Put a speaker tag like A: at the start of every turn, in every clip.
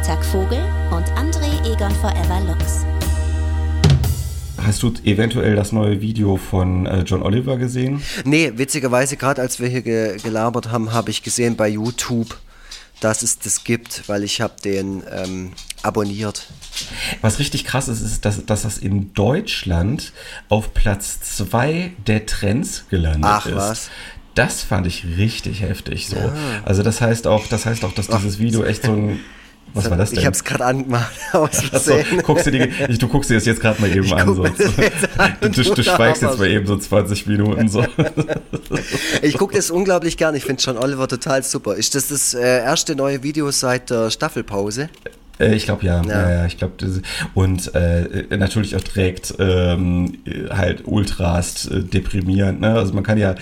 A: Freitag Vogel und André Egon Forever Lux.
B: Hast du eventuell das neue Video von äh, John Oliver gesehen?
C: Nee, witzigerweise, gerade als wir hier ge gelabert haben, habe ich gesehen bei YouTube, dass es das gibt, weil ich habe den ähm, abonniert.
B: Was richtig krass ist, ist, dass, dass das in Deutschland auf Platz 2 der Trends gelandet
C: Ach,
B: ist.
C: was?
B: Das fand ich richtig heftig so. Also das heißt auch, das heißt auch, dass dieses Video echt so ein was war das denn?
C: Ich habe es gerade angemacht,
B: Achso, guckst du, die, ich, du guckst dir das jetzt gerade mal eben an. So.
C: an,
B: Du, du,
C: du
B: schweigst jetzt mal eben so 20 Minuten. So.
C: Ich gucke das unglaublich gern. Ich finde John Oliver total super. Ist das das äh, erste neue Video seit der Staffelpause?
B: Äh, Ich glaube ja.
C: Ja.
B: ja. ich glaube und äh, natürlich auch direkt ähm, halt ultrast äh, deprimierend. Ne? Also man kann ja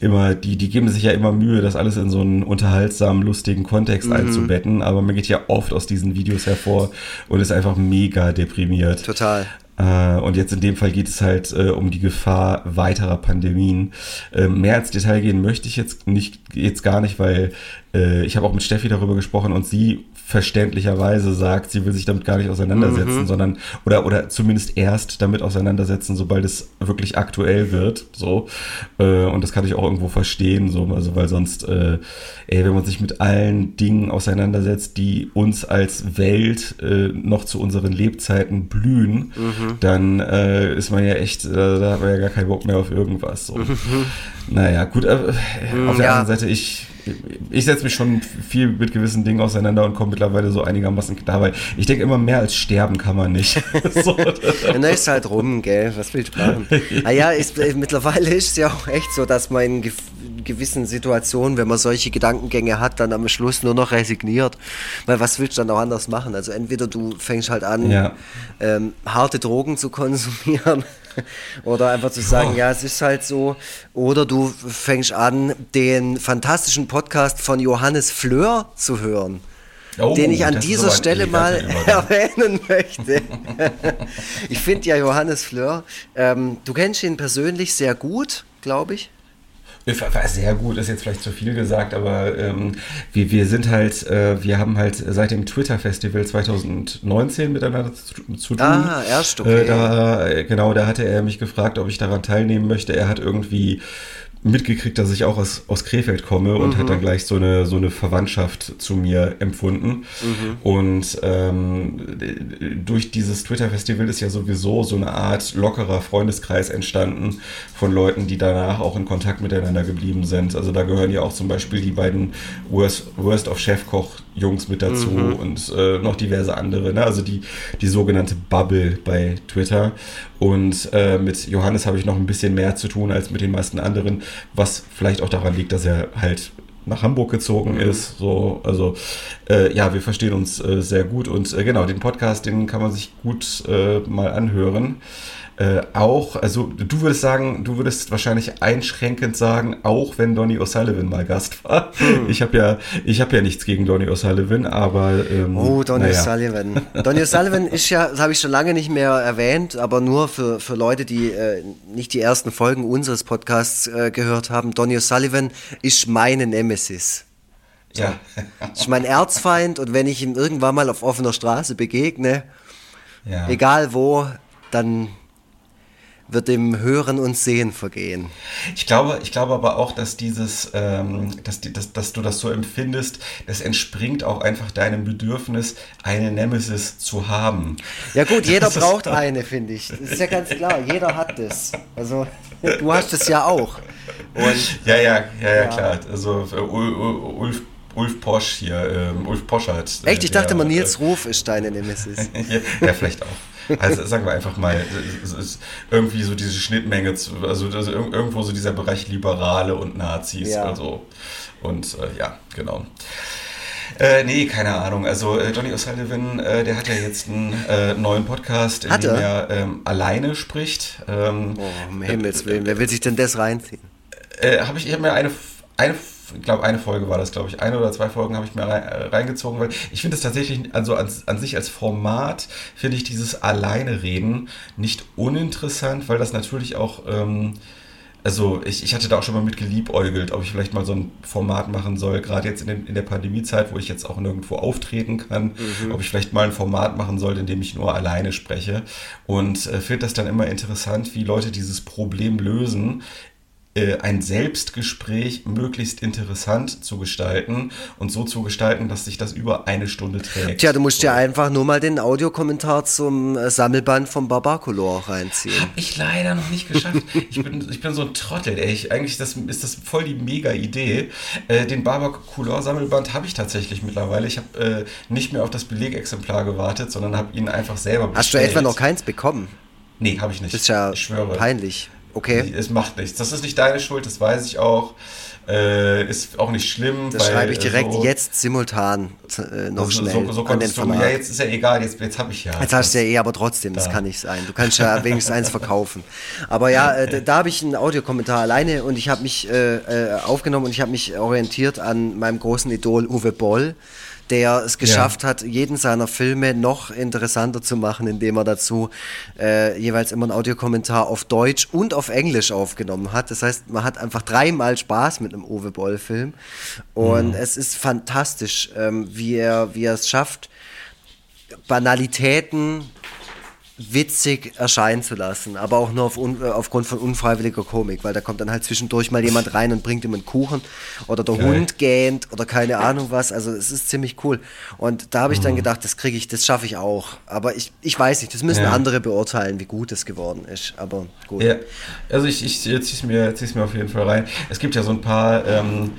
B: immer, die die geben sich ja immer Mühe, das alles in so einen unterhaltsamen, lustigen Kontext
C: Mhm.
B: einzubetten, aber man geht ja oft aus diesen Videos hervor und ist einfach mega deprimiert.
C: Total.
B: Äh, und jetzt in dem Fall geht es halt äh, um die Gefahr weiterer Pandemien. Äh, mehr ins Detail gehen möchte ich jetzt nicht, jetzt gar nicht, weil äh, ich habe auch mit Steffi darüber gesprochen und sie verständlicherweise sagt, sie will sich damit gar nicht auseinandersetzen,
C: Mhm.
B: sondern oder oder zumindest erst damit auseinandersetzen, sobald es wirklich aktuell wird. So äh, und das kann ich auch irgendwo verstehen, so also weil sonst, äh, ey, wenn man sich mit allen Dingen auseinandersetzt, die uns als Welt äh, noch zu unseren Lebzeiten blühen, dann äh, ist man ja echt, äh, da hat man ja gar keinen Bock mehr auf irgendwas. So. Naja, gut, äh, auf der
C: Ja.
B: anderen Seite, ich, ich setze mich schon viel mit gewissen Dingen auseinander und komme mittlerweile so einigermaßen klar, weil ich denke immer, mehr als sterben kann man nicht. so,
C: Dann ist halt rum, gell? Was willst du machen? Naja, ist, äh, mittlerweile ist es ja auch echt so, dass man in gewissen Situationen, wenn man solche Gedankengänge hat, dann am Schluss nur noch resigniert. Weil was willst du dann auch anders machen? Also entweder du fängst halt an,
B: Ja.
C: ähm, harte Drogen zu konsumieren oder einfach zu sagen, ja, es ist halt so. Oder du fängst an, den fantastischen Podcast von Johannes Fleur zu hören.
B: Oh,
C: den ich an dieser Stelle mal erwähnen möchte. ich finde ja Johannes Fleur, ähm, du kennst ihn persönlich sehr gut, glaube ich.
B: War sehr gut, ist jetzt vielleicht zu viel gesagt, aber ähm, wir, wir sind halt, äh, wir haben halt seit dem Twitter-Festival 2019 miteinander zu, zu tun.
C: Ah, erst, okay.
B: Äh, da, äh, genau, da hatte er mich gefragt, ob ich daran teilnehmen möchte. Er hat irgendwie mitgekriegt, dass ich auch aus, aus Krefeld komme und hat dann gleich so eine, so eine Verwandtschaft zu mir empfunden. Und ähm, durch dieses Twitter-Festival ist ja sowieso so eine Art lockerer Freundeskreis entstanden von Leuten, die danach auch in Kontakt miteinander geblieben sind. Also da gehören ja auch zum Beispiel die beiden Worst, Worst of Chefkoch Jungs mit dazu und äh, noch diverse andere. Ne? Also die, die sogenannte Bubble bei Twitter. Und äh, mit Johannes habe ich noch ein bisschen mehr zu tun als mit den meisten anderen, was vielleicht auch daran liegt, dass er halt nach Hamburg gezogen ist. So, also äh, ja, wir verstehen uns äh, sehr gut und äh, genau, den Podcast, den kann man sich gut äh, mal anhören. Äh, auch, also du würdest sagen, du würdest wahrscheinlich einschränkend sagen, auch wenn Donny O'Sullivan mal Gast war. Ich habe ja, ich habe ja nichts gegen Donny O'Sullivan, aber ähm,
C: Oh, Donny
B: naja.
C: O'Sullivan. Donny O'Sullivan ist ja, das habe ich schon lange nicht mehr erwähnt, aber nur für, für Leute, die äh, nicht die ersten Folgen unseres Podcasts äh, gehört haben. Donny O'Sullivan ist meine Nemesis.
B: Ja.
C: Ist mein Erzfeind und wenn ich ihm irgendwann mal auf offener Straße begegne,
B: ja.
C: egal wo, dann wird dem Hören und Sehen vergehen.
B: Ich glaube, ich glaube aber auch, dass dieses, ähm, dass, die, dass, dass du das so empfindest, das entspringt auch einfach deinem Bedürfnis, eine Nemesis zu haben.
C: Ja gut, jeder
B: Das
C: braucht eine, finde ich. Das ist ja ganz klar, jeder hat das. Also, du hast es ja auch. Und
B: Ja, ja, ja, ja, klar. Also äh, Ul- Ul- Ulf, Ulf Posch hier, ähm, Ulf Poschert. äh,
C: echt, ich dachte mal, Nils Ruf ist deine Nemesis.
B: ja, ja, vielleicht auch. Also sagen wir einfach mal, irgendwie so diese Schnittmenge, also ir- irgendwo so dieser Bereich Liberale und Nazis.
C: Ja.
B: Also, und äh, ja, genau. Äh, nee, keine Ahnung. Also äh, Johnny O'Sullivan, äh, der hat ja jetzt einen äh, neuen Podcast, in
C: Hat
B: dem
C: er?
B: er ähm, alleine spricht. Ähm,
C: Oh, um Himmels Willen, wer will sich denn das reinziehen?
B: äh, habe ich, ich habe mir eine, eine ich glaube, eine Folge war das, glaube ich. Eine oder zwei Folgen habe ich mir äh, reingezogen, weil ich finde es tatsächlich, also an, an sich als Format, finde ich dieses Alleine reden nicht uninteressant, weil das natürlich auch, ähm, also ich, ich hatte da auch schon mal mit geliebäugelt, ob ich vielleicht mal so ein Format machen soll, gerade jetzt in, den, in der Pandemiezeit, wo ich jetzt auch nirgendwo auftreten kann, mhm. ob ich vielleicht mal ein Format machen soll, in dem ich nur alleine spreche. Und äh, finde das dann immer interessant, wie Leute dieses Problem lösen, ein Selbstgespräch möglichst interessant zu gestalten und so zu gestalten, dass sich das über eine Stunde trägt.
C: Tja, du musst so. ja einfach nur mal den Audiokommentar zum äh, Sammelband vom Barbacolor reinziehen.
B: Hab ich leider noch nicht geschafft. ich, bin, ich bin so ein Trottel, ey. Ich, eigentlich das, ist das voll die mega Idee. Äh, den Barbacolor Sammelband habe ich tatsächlich mittlerweile. Ich habe äh, nicht mehr auf das Belegexemplar gewartet, sondern habe ihn einfach selber
C: bestellt. Hast du etwa noch keins bekommen?
B: Nee, habe ich nicht.
C: Das ist ja peinlich. Okay.
B: Es macht nichts. Das ist nicht deine Schuld, das weiß ich auch. Äh, ist auch nicht schlimm.
C: Das weil, schreibe ich direkt so, jetzt simultan äh, noch
B: so,
C: schnell
B: so, so an den Verlag. Ja, jetzt ist ja egal, jetzt, jetzt habe ich ja.
C: Jetzt hast du ja eh, aber trotzdem, das kann nicht sein. Du kannst ja wenigstens eins verkaufen. Aber ja, äh, da, da habe ich einen Audiokommentar alleine und ich habe mich äh, äh, aufgenommen und ich habe mich orientiert an meinem großen Idol Uwe Boll der es geschafft ja. hat, jeden seiner Filme noch interessanter zu machen, indem er dazu äh, jeweils immer einen Audiokommentar auf Deutsch und auf Englisch aufgenommen hat. Das heißt, man hat einfach dreimal Spaß mit einem Uwe Boll-Film. Und mhm. es ist fantastisch, ähm, wie, er, wie er es schafft, Banalitäten witzig erscheinen zu lassen, aber auch nur auf äh, aufgrund von unfreiwilliger Komik, weil da kommt dann halt zwischendurch mal jemand rein und bringt ihm einen Kuchen oder der Geil. Hund gähnt oder keine Ahnung was. Also es ist ziemlich cool. Und da habe ich dann mhm. gedacht, das kriege ich, das schaffe ich auch. Aber ich, ich weiß nicht, das müssen ja. andere beurteilen, wie gut es geworden ist. Aber gut.
B: Ja, also ich, ich ziehe es mir, mir auf jeden Fall rein. Es gibt ja so ein paar ähm,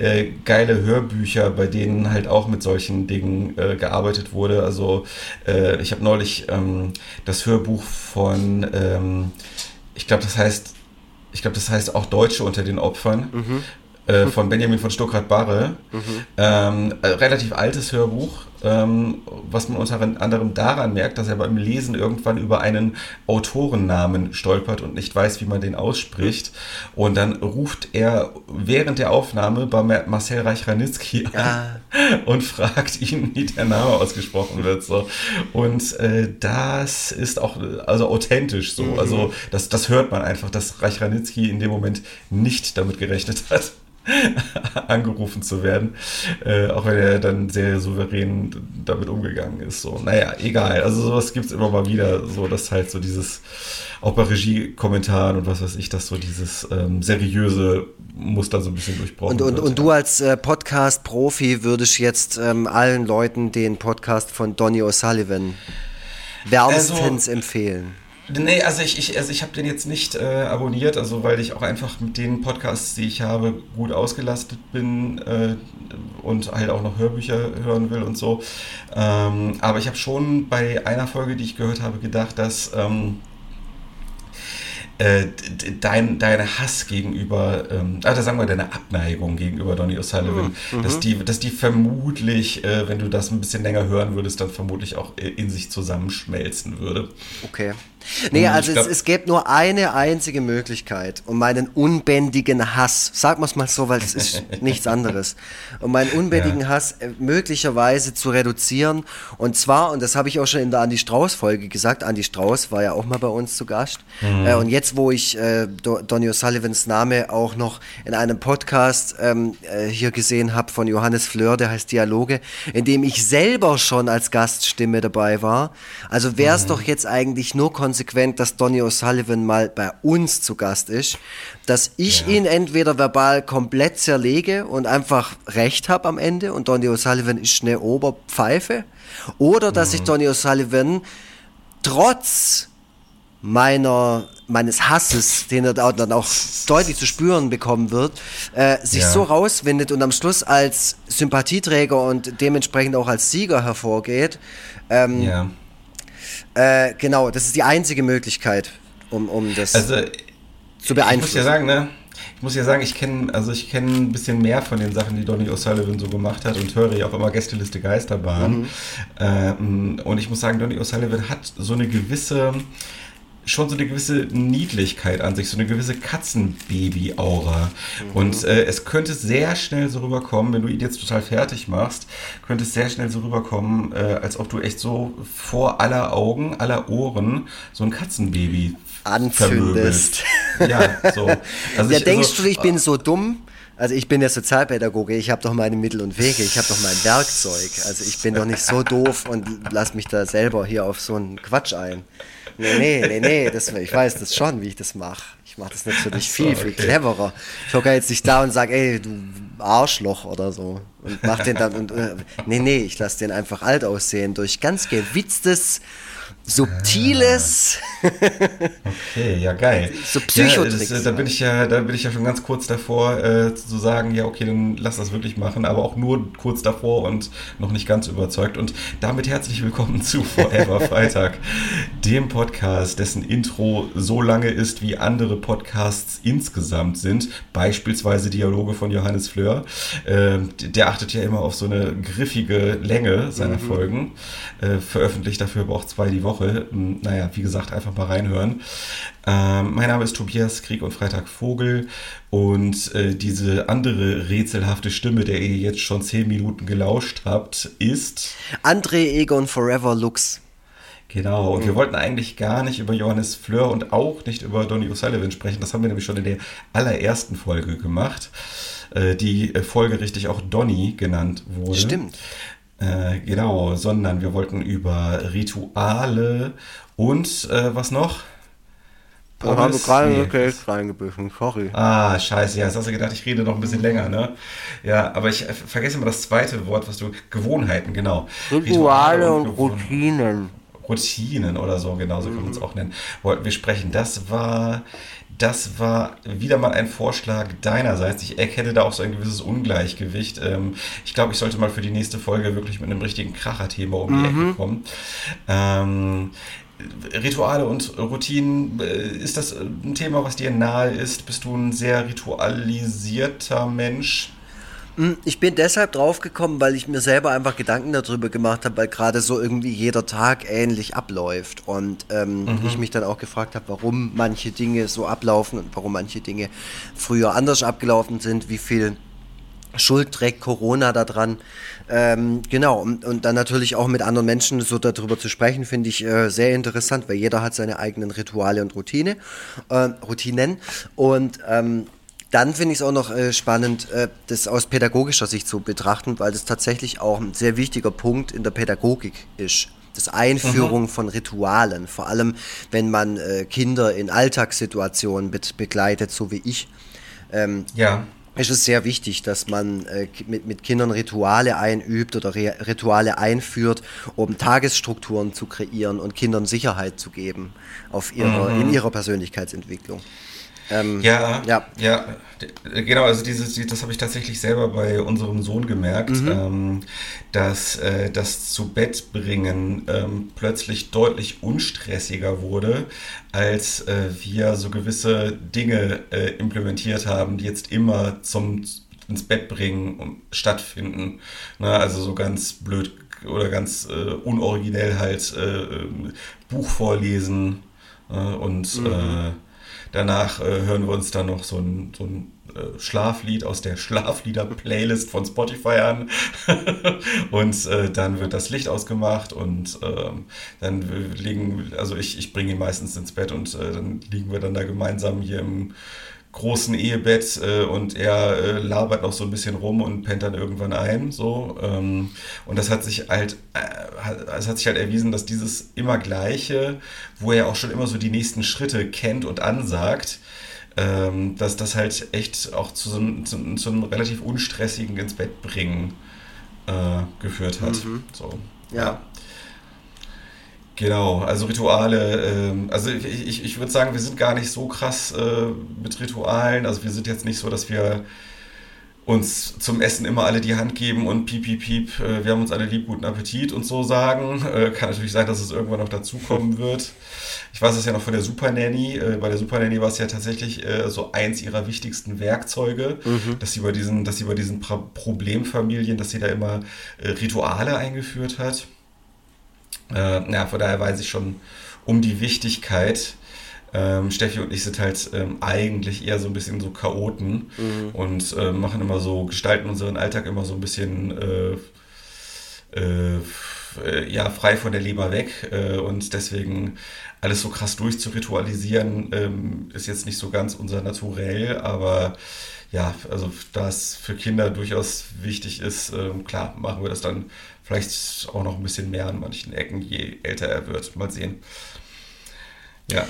B: äh, geile Hörbücher, bei denen halt auch mit solchen Dingen äh, gearbeitet wurde. Also äh, ich habe neulich ähm, das Hörbuch von, ähm, ich glaube, das heißt, ich glaube, das heißt auch Deutsche unter den Opfern. Mhm. Äh, von Benjamin von Stuckrad-Barre. Mhm. Ähm, äh, relativ altes Hörbuch, was man unter anderem daran merkt, dass er beim Lesen irgendwann über einen Autorennamen stolpert und nicht weiß, wie man den ausspricht. Und dann ruft er während der Aufnahme bei Marcel Reich-Ranitzky an ja. und fragt ihn, wie der Name ausgesprochen wird. So. Und äh, das ist auch also authentisch so. Mhm. Also das, das hört man einfach, dass Reich-Ranitzky in dem Moment nicht damit gerechnet hat. angerufen zu werden, äh, auch wenn er dann sehr souverän damit umgegangen ist. So, naja, egal. Also sowas gibt es immer mal wieder, so dass halt so dieses, auch bei Regie-Kommentaren und was weiß ich, dass so dieses ähm, seriöse Muster so ein bisschen durchbrochen
C: und, und, wird. Und du als äh, Podcast-Profi würdest jetzt ähm, allen Leuten den Podcast von Donny O'Sullivan wärmstens also, empfehlen.
B: Nee, also ich, ich, also ich habe den jetzt nicht äh, abonniert, also weil ich auch einfach mit den Podcasts, die ich habe, gut ausgelastet bin äh, und halt auch noch Hörbücher hören will und so. Ähm, aber ich habe schon bei einer Folge, die ich gehört habe, gedacht, dass ähm, äh, dein, deine Hass gegenüber, ähm, also sagen wir deine Abneigung gegenüber Donny O'Sullivan, mhm. dass, die, dass die vermutlich, äh, wenn du das ein bisschen länger hören würdest, dann vermutlich auch äh, in sich zusammenschmelzen würde.
C: Okay. Nee, also glaub, es, es gäbe nur eine einzige Möglichkeit, um meinen unbändigen Hass, sagen wir es mal so, weil es ist nichts anderes, um meinen unbändigen ja. Hass äh, möglicherweise zu reduzieren. Und zwar, und das habe ich auch schon in der Andi Strauß-Folge gesagt, Andi Strauß war ja auch mal bei uns zu Gast. Mhm. Äh, und jetzt, wo ich äh, Donny O'Sullivans Name auch noch in einem Podcast ähm, äh, hier gesehen habe von Johannes Fleur, der heißt Dialoge, in dem ich selber schon als Gaststimme dabei war. Also wäre es mhm. doch jetzt eigentlich nur konsequent konsequent, dass Donny O'Sullivan mal bei uns zu Gast ist, dass ich ja. ihn entweder verbal komplett zerlege und einfach recht habe am Ende und Donny O'Sullivan ist eine Oberpfeife, oder dass mhm. ich Donny O'Sullivan trotz meiner meines Hasses, den er dann auch deutlich zu spüren bekommen wird, äh, sich ja. so rauswindet und am Schluss als Sympathieträger und dementsprechend auch als Sieger hervorgeht. Ähm, ja. Äh, genau, das ist die einzige Möglichkeit, um, um das also, zu beeinflussen. Ich
B: muss ja sagen, ne? Ich muss ja sagen, ich kenne also ich kenne ein bisschen mehr von den Sachen, die Donny O'Sullivan so gemacht hat und höre ja auch immer Gästeliste Geisterbahn. Mhm. Ähm, und ich muss sagen, Donny O'Sullivan hat so eine gewisse schon so eine gewisse Niedlichkeit an sich, so eine gewisse Katzenbaby-Aura. Mhm. Und äh, es könnte sehr schnell so rüberkommen, wenn du ihn jetzt total fertig machst, könnte es sehr schnell so rüberkommen, äh, als ob du echt so vor aller Augen, aller Ohren so ein Katzenbaby
C: anzündest.
B: ja, so.
C: Also ja, ich, denkst also, du, ich bin so dumm? Also ich bin ja Sozialpädagoge, ich habe doch meine Mittel und Wege, ich habe doch mein Werkzeug. Also ich bin doch nicht so doof und lass mich da selber hier auf so einen Quatsch ein. Nee, nee, nee, nee, das, ich weiß das schon, wie ich das mache. Ich mache das natürlich so, viel, viel okay. cleverer. Ich hocke jetzt nicht da und sage, ey, du Arschloch oder so. Und mach den dann und äh, nee, nee, ich lasse den einfach alt aussehen durch ganz gewitztes subtiles.
B: okay, ja geil.
C: So Psychotricks.
B: Ja, das, da bin ich ja, da bin ich ja schon ganz kurz davor äh, zu sagen, ja okay, dann lass das wirklich machen, aber auch nur kurz davor und noch nicht ganz überzeugt. Und damit herzlich willkommen zu Forever Freitag, dem Podcast, dessen Intro so lange ist, wie andere Podcasts insgesamt sind. Beispielsweise Dialoge von Johannes Fleur. Äh, der achtet ja immer auf so eine griffige Länge seiner mhm. Folgen. Äh, veröffentlicht dafür aber auch zwei die Woche. Woche. Hm, naja, wie gesagt, einfach mal reinhören. Ähm, mein Name ist Tobias Krieg und Freitag Vogel und äh, diese andere rätselhafte Stimme, der ihr jetzt schon zehn Minuten gelauscht habt, ist
C: André Egon Forever Lux.
B: Genau, und wir wollten eigentlich gar nicht über Johannes Fleur und auch nicht über Donny O'Sullivan sprechen. Das haben wir nämlich schon in der allerersten Folge gemacht, äh, die Folge richtig auch Donny genannt wurde.
C: Stimmt.
B: Äh, genau, sondern wir wollten über Rituale und äh, was noch?
C: Da haben wir gerade nee. Geld reingebissen, sorry.
B: Ah, scheiße, ja, jetzt hast du gedacht, ich rede noch ein bisschen länger, ne? Ja, aber ich äh, vergesse immer das zweite Wort, was du, Gewohnheiten, genau.
C: Rituale, Rituale und, und Routinen.
B: Routinen oder so, genau, so mhm. können wir uns auch nennen. Wollten wir sprechen. Das war das war wieder mal ein Vorschlag deinerseits. Ich erkenne da auch so ein gewisses Ungleichgewicht. Ähm, ich glaube, ich sollte mal für die nächste Folge wirklich mit einem richtigen Kracher-Thema um die mhm. Ecke kommen. Ähm, Rituale und Routinen, äh, ist das ein Thema, was dir nahe ist? Bist du ein sehr ritualisierter Mensch?
C: Hm, ich bin deshalb draufgekommen, weil ich mir selber einfach Gedanken darüber gemacht habe, weil gerade so irgendwie jeder Tag ähnlich abläuft und ähm, mhm. ich mich dann auch gefragt habe, warum manche Dinge so ablaufen und warum manche Dinge früher anders abgelaufen sind, wie viel Schuld trägt Corona daran. Ähm, genau, und, und, dann natürlich auch mit anderen Menschen so darüber zu sprechen, finde ich äh, sehr interessant, weil jeder hat seine eigenen Rituale und Routine, äh, Routinen. Und ähm, dann finde ich es auch noch äh, spannend, äh, das aus pädagogischer Sicht zu betrachten, weil das tatsächlich auch ein sehr wichtiger Punkt in der Pädagogik ist. Das Einführung mhm. von Ritualen, vor allem wenn man äh, Kinder in Alltagssituationen be begleitet, so wie ich. Ähm, ja ist es sehr wichtig, dass man äh, mit, mit Kindern Rituale einübt oder Re Rituale einführt, um Tagesstrukturen zu kreieren und Kindern Sicherheit zu geben auf ihrer, mhm. in ihrer Persönlichkeitsentwicklung.
B: Ähm, ja, ja, ja, genau. Also dieses, das habe ich tatsächlich selber bei unserem Sohn gemerkt, mhm. ähm, dass äh, das zu Bett bringen ähm, plötzlich deutlich unstressiger wurde, als äh, wir so gewisse Dinge äh, implementiert haben, die jetzt immer zum ins Bett bringen stattfinden. Ne? Also so ganz blöd oder ganz äh, unoriginell halt äh, ähm, Buch vorlesen äh, und mhm Danach äh, hören wir uns dann noch so ein, so ein äh, Schlaflied aus der Schlaflieder-Playlist von Spotify an. und äh, dann wird das Licht ausgemacht und ähm, dann liegen, also ich, ich bringe ihn meistens ins Bett und äh, dann liegen wir dann da gemeinsam hier im großen Ehebett äh, und er äh, labert noch so ein bisschen rum und pennt dann irgendwann ein. So. Ähm, und das hat sich halt, äh, es hat sich halt erwiesen, dass dieses immer Gleiche, wo er auch schon immer so die nächsten Schritte kennt und ansagt, ähm, dass das halt echt auch zu so, einem, zu, zu einem relativ unstressigen ins Bett bringen äh, geführt hat. Mhm. So.
C: ja.
B: Genau, also Rituale, ähm, also ich, ich, ich würde sagen, wir sind gar nicht so krass äh, mit Ritualen. Also wir sind jetzt nicht so, dass wir uns zum Essen immer alle die Hand geben und piep, piep, piep, äh, wir haben uns alle lieb, guten Appetit und so sagen. Äh, kann natürlich sein, dass es irgendwann noch dazukommen wird. Ich weiß es ja noch von der Super Nanny. Äh, bei der Super Nanny war es ja tatsächlich äh, so eins ihrer wichtigsten Werkzeuge, mhm. dass sie bei diesen, dass sie bei diesen Problemfamilien, dass sie da immer äh, Rituale eingeführt hat. Äh, ja, von daher weiß ich schon um die Wichtigkeit. Ähm, Steffi und ich sind halt ähm, eigentlich eher so ein bisschen so Chaoten mhm. und äh, machen immer so, gestalten unseren Alltag immer so ein bisschen äh, äh, ja frei von der Leber weg äh, und deswegen alles so krass durchzuritualisieren ähm, ist jetzt nicht so ganz unser Naturell, aber ja, also da es für Kinder durchaus wichtig ist, ähm, klar, machen wir das dann vielleicht auch noch ein bisschen mehr an manchen Ecken, je älter er wird. Mal sehen.
C: Ja.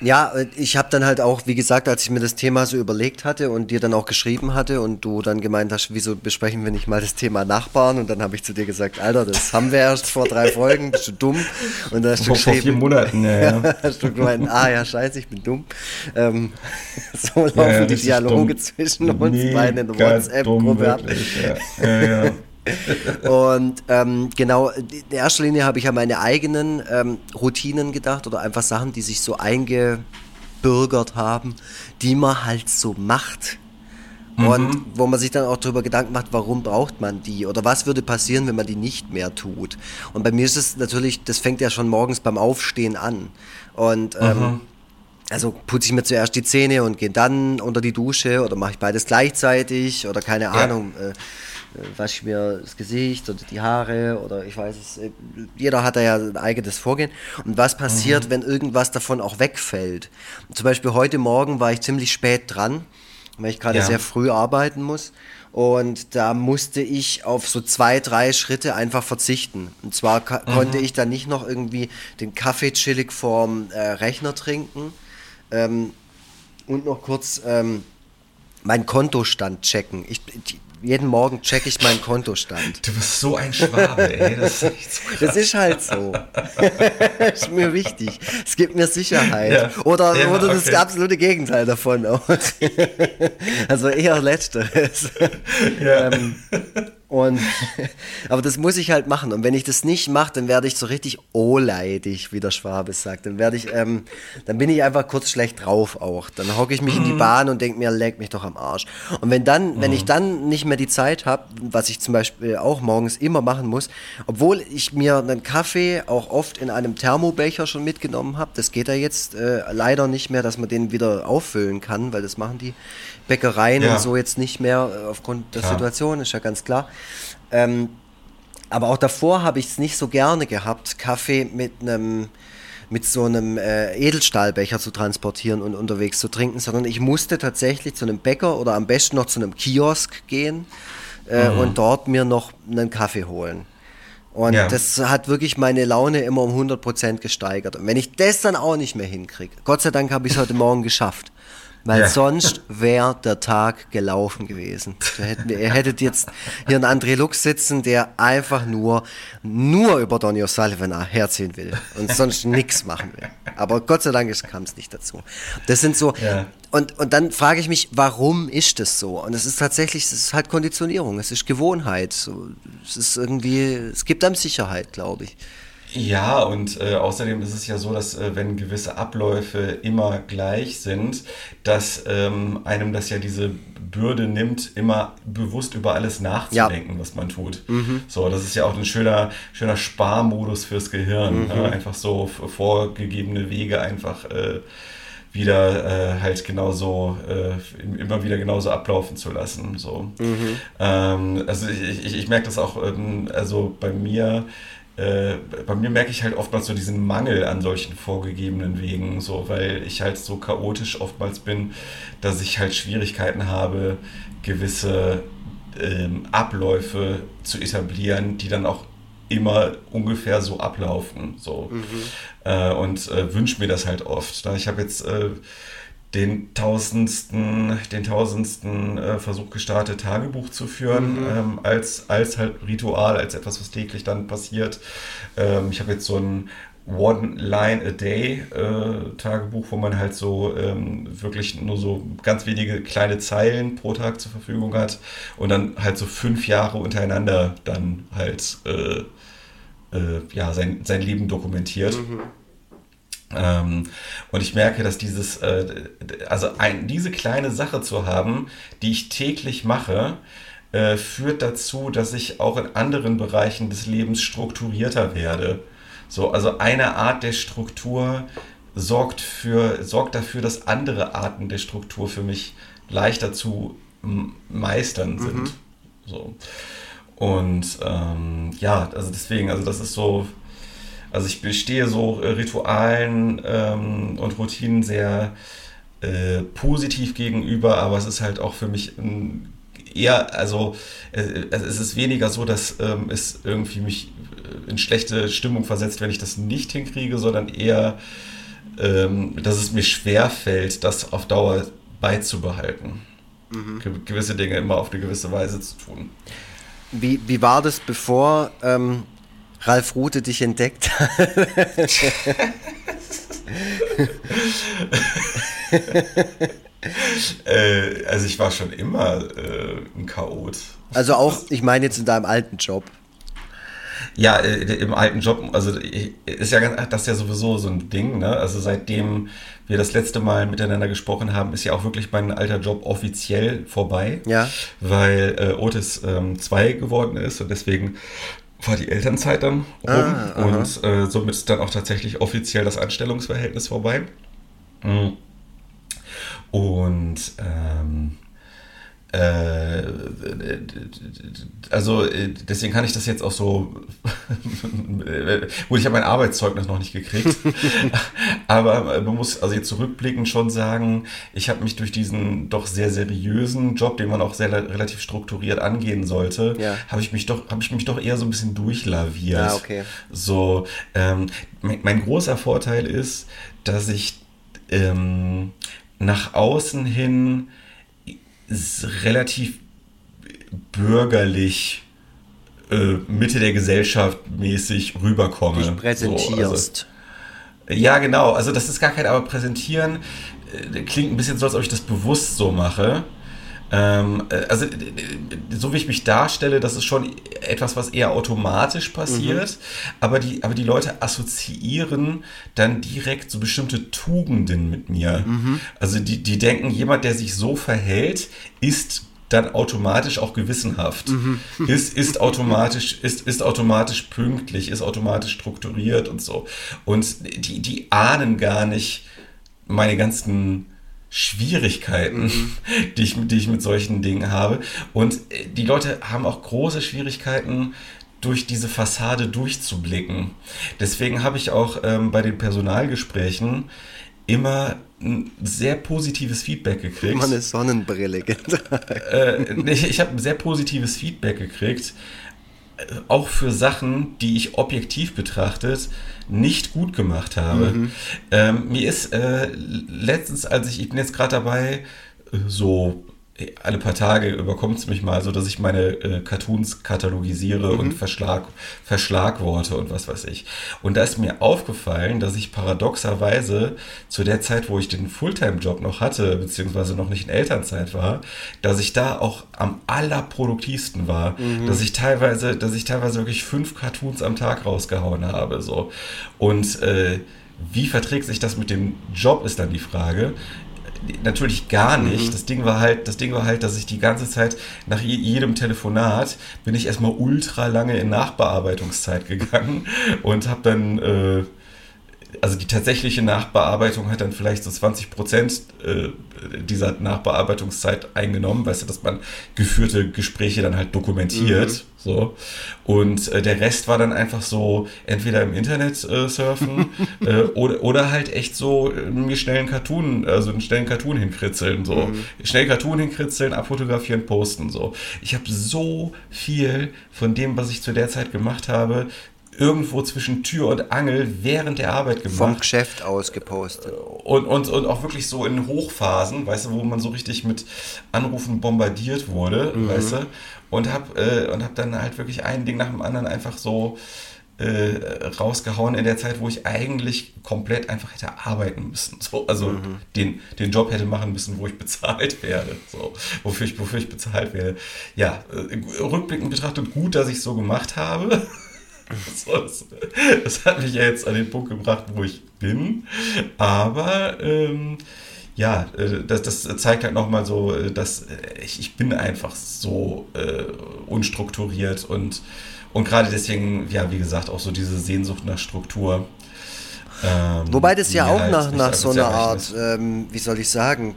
C: Ja, ich habe dann halt auch, wie gesagt, als ich mir das Thema so überlegt hatte und dir dann auch geschrieben hatte und du dann gemeint hast, wieso besprechen wir nicht mal das Thema Nachbarn? Und dann habe ich zu dir gesagt, Alter, das haben wir erst vor drei Folgen, bist du dumm? Und dann hast
B: vor, du geschrieben, vor vier Monaten, ja. ja.
C: hast du gemeint, ah ja, scheiße, ich bin dumm. Ähm, so laufen ja, ja, die Dialoge zwischen uns nee, beiden in der WhatsApp-Gruppe ab. Ja. Und ähm, genau, in erster Linie habe ich an meine eigenen ähm, Routinen gedacht oder einfach Sachen, die sich so eingebürgert haben, die man halt so macht. Mhm. Und wo man sich dann auch darüber Gedanken macht, warum braucht man die oder was würde passieren, wenn man die nicht mehr tut. Und bei mir ist es natürlich, das fängt ja schon morgens beim Aufstehen an. Und ähm, mhm. also putze ich mir zuerst die Zähne und gehe dann unter die Dusche oder mache ich beides gleichzeitig oder keine ja. Ahnung. Äh, wasche ich mir das Gesicht oder die Haare oder ich weiß es. Äh, jeder hat da ja ein eigenes Vorgehen. Und was passiert, mhm. wenn irgendwas davon auch wegfällt? Zum Beispiel heute Morgen war ich ziemlich spät dran, weil ich gerade ja. sehr früh arbeiten muss. Und da musste ich auf so zwei, drei Schritte einfach verzichten. Und zwar mhm. konnte ich dann nicht noch irgendwie den Kaffee chillig vorm äh, Rechner trinken ähm, und noch kurz ähm, meinen Kontostand checken. Ich, jeden Morgen checke ich meinen Kontostand.
B: Du bist so ein Schwabe, ey. Das ist,
C: so das ist halt so. ist mir wichtig. Es gibt mir Sicherheit. Ja. Oder, ja, oder das okay. absolute Gegenteil davon auch. also eher letzteres. Ja. Ähm, und, aber das muss ich halt machen. Und wenn ich das nicht mache, dann werde ich so richtig ohleidig, wie der Schwabe sagt. Dann werde ich, ähm, dann bin ich einfach kurz schlecht drauf auch. Dann hocke ich mich in die mhm. Bahn und denke mir, leg mich doch am Arsch. Und wenn dann, wenn ich mhm. dann nicht mehr die Zeit habe, was ich zum Beispiel auch morgens immer machen muss, obwohl ich mir einen Kaffee auch oft in einem Thermobecher schon mitgenommen habe, das geht ja jetzt äh, leider nicht mehr, dass man den wieder auffüllen kann, weil das machen die Bäckereien ja. und so jetzt nicht mehr äh, aufgrund der klar. Situation, ist ja ganz klar. Ähm, aber auch davor habe ich es nicht so gerne gehabt, Kaffee mit einem mit so einem äh, Edelstahlbecher zu transportieren und unterwegs zu trinken, sondern ich musste tatsächlich zu einem Bäcker oder am besten noch zu einem Kiosk gehen äh, mhm. und dort mir noch einen Kaffee holen. Und ja. das hat wirklich meine Laune immer um 100% gesteigert. Und wenn ich das dann auch nicht mehr hinkriege, Gott sei Dank habe ich es heute Morgen geschafft. Weil ja. sonst wäre der Tag gelaufen gewesen. Hätten ihr hättet jetzt hier einen André Lux sitzen, der einfach nur, nur über Donny O'Sullivan herziehen will und sonst nichts machen will. Aber Gott sei Dank kam es nicht dazu. Das sind so, ja. und, und dann frage ich mich, warum ist das so? Und es ist tatsächlich, es ist halt Konditionierung, es ist Gewohnheit. So, es ist irgendwie, es gibt einem Sicherheit, glaube ich.
B: Ja, und äh, außerdem ist es ja so, dass äh, wenn gewisse Abläufe immer gleich sind, dass ähm, einem das ja diese Bürde nimmt, immer bewusst über alles nachzudenken, ja. was man tut. Mhm. So, das ist ja auch ein schöner, schöner Sparmodus fürs Gehirn. Mhm. Ne? Einfach so vorgegebene Wege einfach äh, wieder äh, halt genauso, äh, immer wieder genauso ablaufen zu lassen. So. Mhm. Ähm, also ich, ich, ich merke das auch, ähm, also bei mir, äh, bei mir merke ich halt oftmals so diesen Mangel an solchen vorgegebenen Wegen, so weil ich halt so chaotisch oftmals bin, dass ich halt Schwierigkeiten habe, gewisse ähm, Abläufe zu etablieren, die dann auch immer ungefähr so ablaufen. So. Mhm. Äh, und äh, wünsche mir das halt oft. Ich habe jetzt äh, den tausendsten, den tausendsten äh, Versuch gestartet, Tagebuch zu führen, mhm. ähm, als, als halt Ritual, als etwas, was täglich dann passiert. Ähm, ich habe jetzt so ein One Line a Day äh, Tagebuch, wo man halt so ähm, wirklich nur so ganz wenige kleine Zeilen pro Tag zur Verfügung hat und dann halt so fünf Jahre untereinander dann halt äh, äh ja, sein, sein Leben dokumentiert. Mhm. Ähm, und ich merke, dass dieses, äh, also ein, diese kleine Sache zu haben, die ich täglich mache, äh, führt dazu, dass ich auch in anderen Bereichen des Lebens strukturierter werde. So, also eine Art der Struktur sorgt, für, sorgt dafür, dass andere Arten der Struktur für mich leichter zu meistern sind. Mhm. So. Und ähm, ja, also deswegen, also das ist so, also ich stehe so äh, Ritualen ähm, und Routinen sehr äh, positiv gegenüber, aber es ist halt auch für mich ein eher, also äh, es ist weniger so, dass ähm, es irgendwie mich äh, in schlechte Stimmung versetzt, wenn ich das nicht hinkriege, sondern eher, ähm, dass es mir schwer fällt, das auf Dauer beizubehalten. Mhm. Gewisse Dinge immer auf eine gewisse Weise zu tun.
C: Wie, wie war das, bevor ähm, Ralf Rute dich entdeckt hat?
B: äh, also ich war schon immer äh, ein Chaot.
C: Also auch, ich meine jetzt in deinem alten Job.
B: Ja, äh, im alten Job, also ist ja ganz, das ist ja sowieso so ein Ding, ne? Also seitdem wir das letzte Mal miteinander gesprochen haben, ist ja auch wirklich mein alter Job offiziell vorbei.
C: Ja.
B: Weil äh, Otis 2 ähm, geworden ist und deswegen war die Elternzeit dann rum ah, und äh, somit ist dann auch tatsächlich offiziell das Anstellungsverhältnis vorbei. Mhm. Und ähm, äh, also deswegen kann ich das jetzt auch so. Gut, ich habe mein Arbeitszeugnis noch nicht gekriegt, aber man muss also jetzt zurückblickend schon sagen, ich habe mich durch diesen doch sehr seriösen Job, den man auch sehr relativ strukturiert angehen sollte, ja. habe ich mich doch habe ich mich doch eher so ein bisschen durchlaviert.
C: Ja, okay.
B: So ähm, mein, mein, großer Vorteil ist, dass ich ähm, nach außen hin relativ bürgerlich äh, Mitte der Gesellschaft mäßig rüberkomme.
C: Dich präsentierst.
B: So, also, ja, genau. Also das ist gar kein aber präsentieren. Äh, klingt ein bisschen so, als ob ich das bewusst so mache. Ähm, äh, also, so wie ich mich darstelle, das ist schon etwas, was eher automatisch passiert, mhm. aber, die, aber die Leute assoziieren dann direkt so bestimmte Tugenden mit mir. Mhm. Also, die, die denken, jemand, der sich so verhält, ist dann automatisch auch gewissenhaft, mhm. ist, ist, automatisch, ist, ist automatisch pünktlich, ist automatisch strukturiert und so. Und die, die ahnen gar nicht meine ganzen Schwierigkeiten, mhm. die, ich, die ich mit solchen Dingen habe. Und äh, die Leute haben auch große Schwierigkeiten, durch diese Fassade durchzublicken. Deswegen habe ich auch ähm, bei den Personalgesprächen immer ein sehr positives Feedback gekriegt.
C: Immer eine Sonnenbrille
B: äh, ich ich habe ein sehr positives Feedback gekriegt, auch für Sachen, die ich objektiv betrachtet nicht gut gemacht habe. Mhm. Ähm, mir ist äh, letztens, als ich, ich bin jetzt gerade dabei, äh, so alle paar Tage überkommt es mich mal so, dass ich meine äh, Cartoons katalogisiere mhm. und verschlag, verschlagworte und was weiß ich. Und da ist mir aufgefallen, dass ich paradoxerweise zu der Zeit, wo ich den Fulltime-Job noch hatte, beziehungsweise noch nicht in Elternzeit war, dass ich da auch am allerproduktivsten war. Mhm. Dass ich teilweise, dass ich teilweise wirklich fünf Cartoons am Tag rausgehauen habe. So. Und äh, wie verträgt sich das mit dem Job, ist dann die Frage natürlich gar nicht. Mhm. Das Ding war halt, das Ding war halt, dass ich die ganze Zeit nach jedem Telefonat bin ich erstmal ultra lange in Nachbearbeitungszeit gegangen und habe dann äh, also die tatsächliche Nachbearbeitung hat dann vielleicht so 20 Prozent äh, dieser Nachbearbeitungszeit eingenommen, weißt du, dass man geführte Gespräche dann halt dokumentiert, mhm. so. Und äh, der Rest war dann einfach so entweder im Internet äh, surfen äh, oder, oder halt echt so äh, mir schnell einen Cartoon, also einen schnellen Cartoon hinkritzeln, so. Mhm. Schnell Cartoon hinkritzeln, abfotografieren, posten, so. Ich habe so viel von dem, was ich zu der Zeit gemacht habe, irgendwo zwischen Tür und Angel während der Arbeit gemacht.
C: Vom Geschäft aus gepostet.
B: Und, und, und auch wirklich so in Hochphasen, weißt du, wo man so richtig mit Anrufen bombardiert wurde, mhm. weißt du, und hab, äh, und hab dann halt wirklich ein Ding nach dem anderen einfach so äh, rausgehauen in der Zeit, wo ich eigentlich komplett einfach hätte arbeiten müssen. So, also mhm. den, den Job hätte machen müssen, wo ich bezahlt werde. So, wofür ich, wofür ich bezahlt werde. Ja, äh, rückblickend betrachtet gut, dass ich es so gemacht habe. das, das, hat mich ja jetzt an den Punkt gebracht, wo ich bin. Aber ähm, ja, äh, das, das zeigt halt nochmal so, äh, dass äh, ich, ich bin einfach so äh, unstrukturiert und, und gerade deswegen, ja, wie gesagt, auch so diese Sehnsucht nach Struktur.
C: Ähm, Wobei das ja auch halt nach, nach so einer Art, ähm, wie soll ich sagen,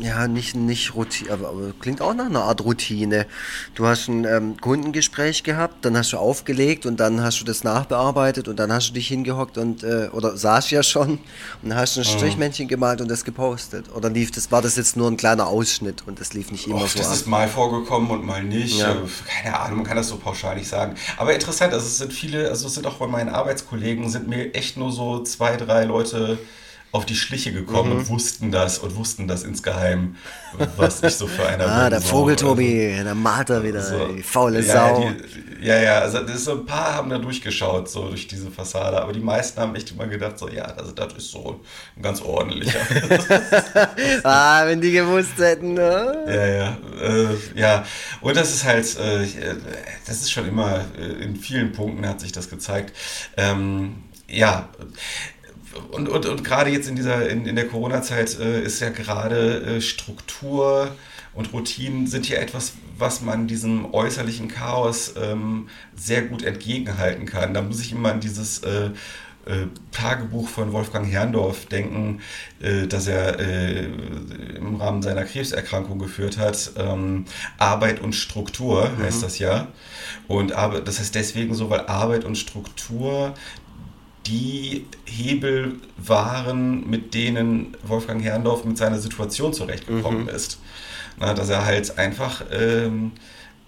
C: ja, nicht, nicht Routine, aber, aber, klingt auch nach einer Art Routine. Du hast ein ähm, Kundengespräch gehabt, dann hast du aufgelegt und dann hast du das nachbearbeitet und dann hast du dich hingehockt und, äh, oder saß ja schon und hast ein mhm. Strichmännchen gemalt und das gepostet. Oder lief das, war das jetzt nur ein kleiner Ausschnitt und das lief nicht immer Och, so
B: Das ist mal vorgekommen und mal nicht. Ja. Keine Ahnung, man kann das so pauschal nicht sagen. Aber interessant, also es sind viele, also es sind auch bei meinen Arbeitskollegen, sind mir echt nur so zwei, drei Leute auf die Schliche gekommen mhm. und wussten das und wussten das insgeheim, was ich so für einer
C: Ah, der Vogel Tobi, also, der malt er wieder, so, die faule
B: ja,
C: Sau.
B: Die, ja, ja, also das so ein paar haben da durchgeschaut, so durch diese Fassade, aber die meisten haben echt immer gedacht, so, ja, also das ist so ein ganz ordentlicher.
C: ah, wenn die gewusst hätten, ne?
B: Ja, ja, äh, ja. Und das ist halt, äh, das ist schon immer, äh, in vielen Punkten hat sich das gezeigt. Ähm, ja, und, und, und gerade jetzt in dieser, in, in der Corona-Zeit äh, ist ja gerade äh, Struktur und Routinen sind ja etwas, was man diesem äußerlichen Chaos ähm, sehr gut entgegenhalten kann. Da muss ich immer an dieses äh, äh, Tagebuch von Wolfgang Herrndorf denken, äh, das er äh, im Rahmen seiner Krebserkrankung geführt hat. Ähm, Arbeit und Struktur mhm. heißt das ja. Und das heißt deswegen so, weil Arbeit und Struktur die Hebel waren, mit denen Wolfgang Herrndorf mit seiner Situation zurechtgekommen mhm. ist. Na, dass er halt einfach ähm,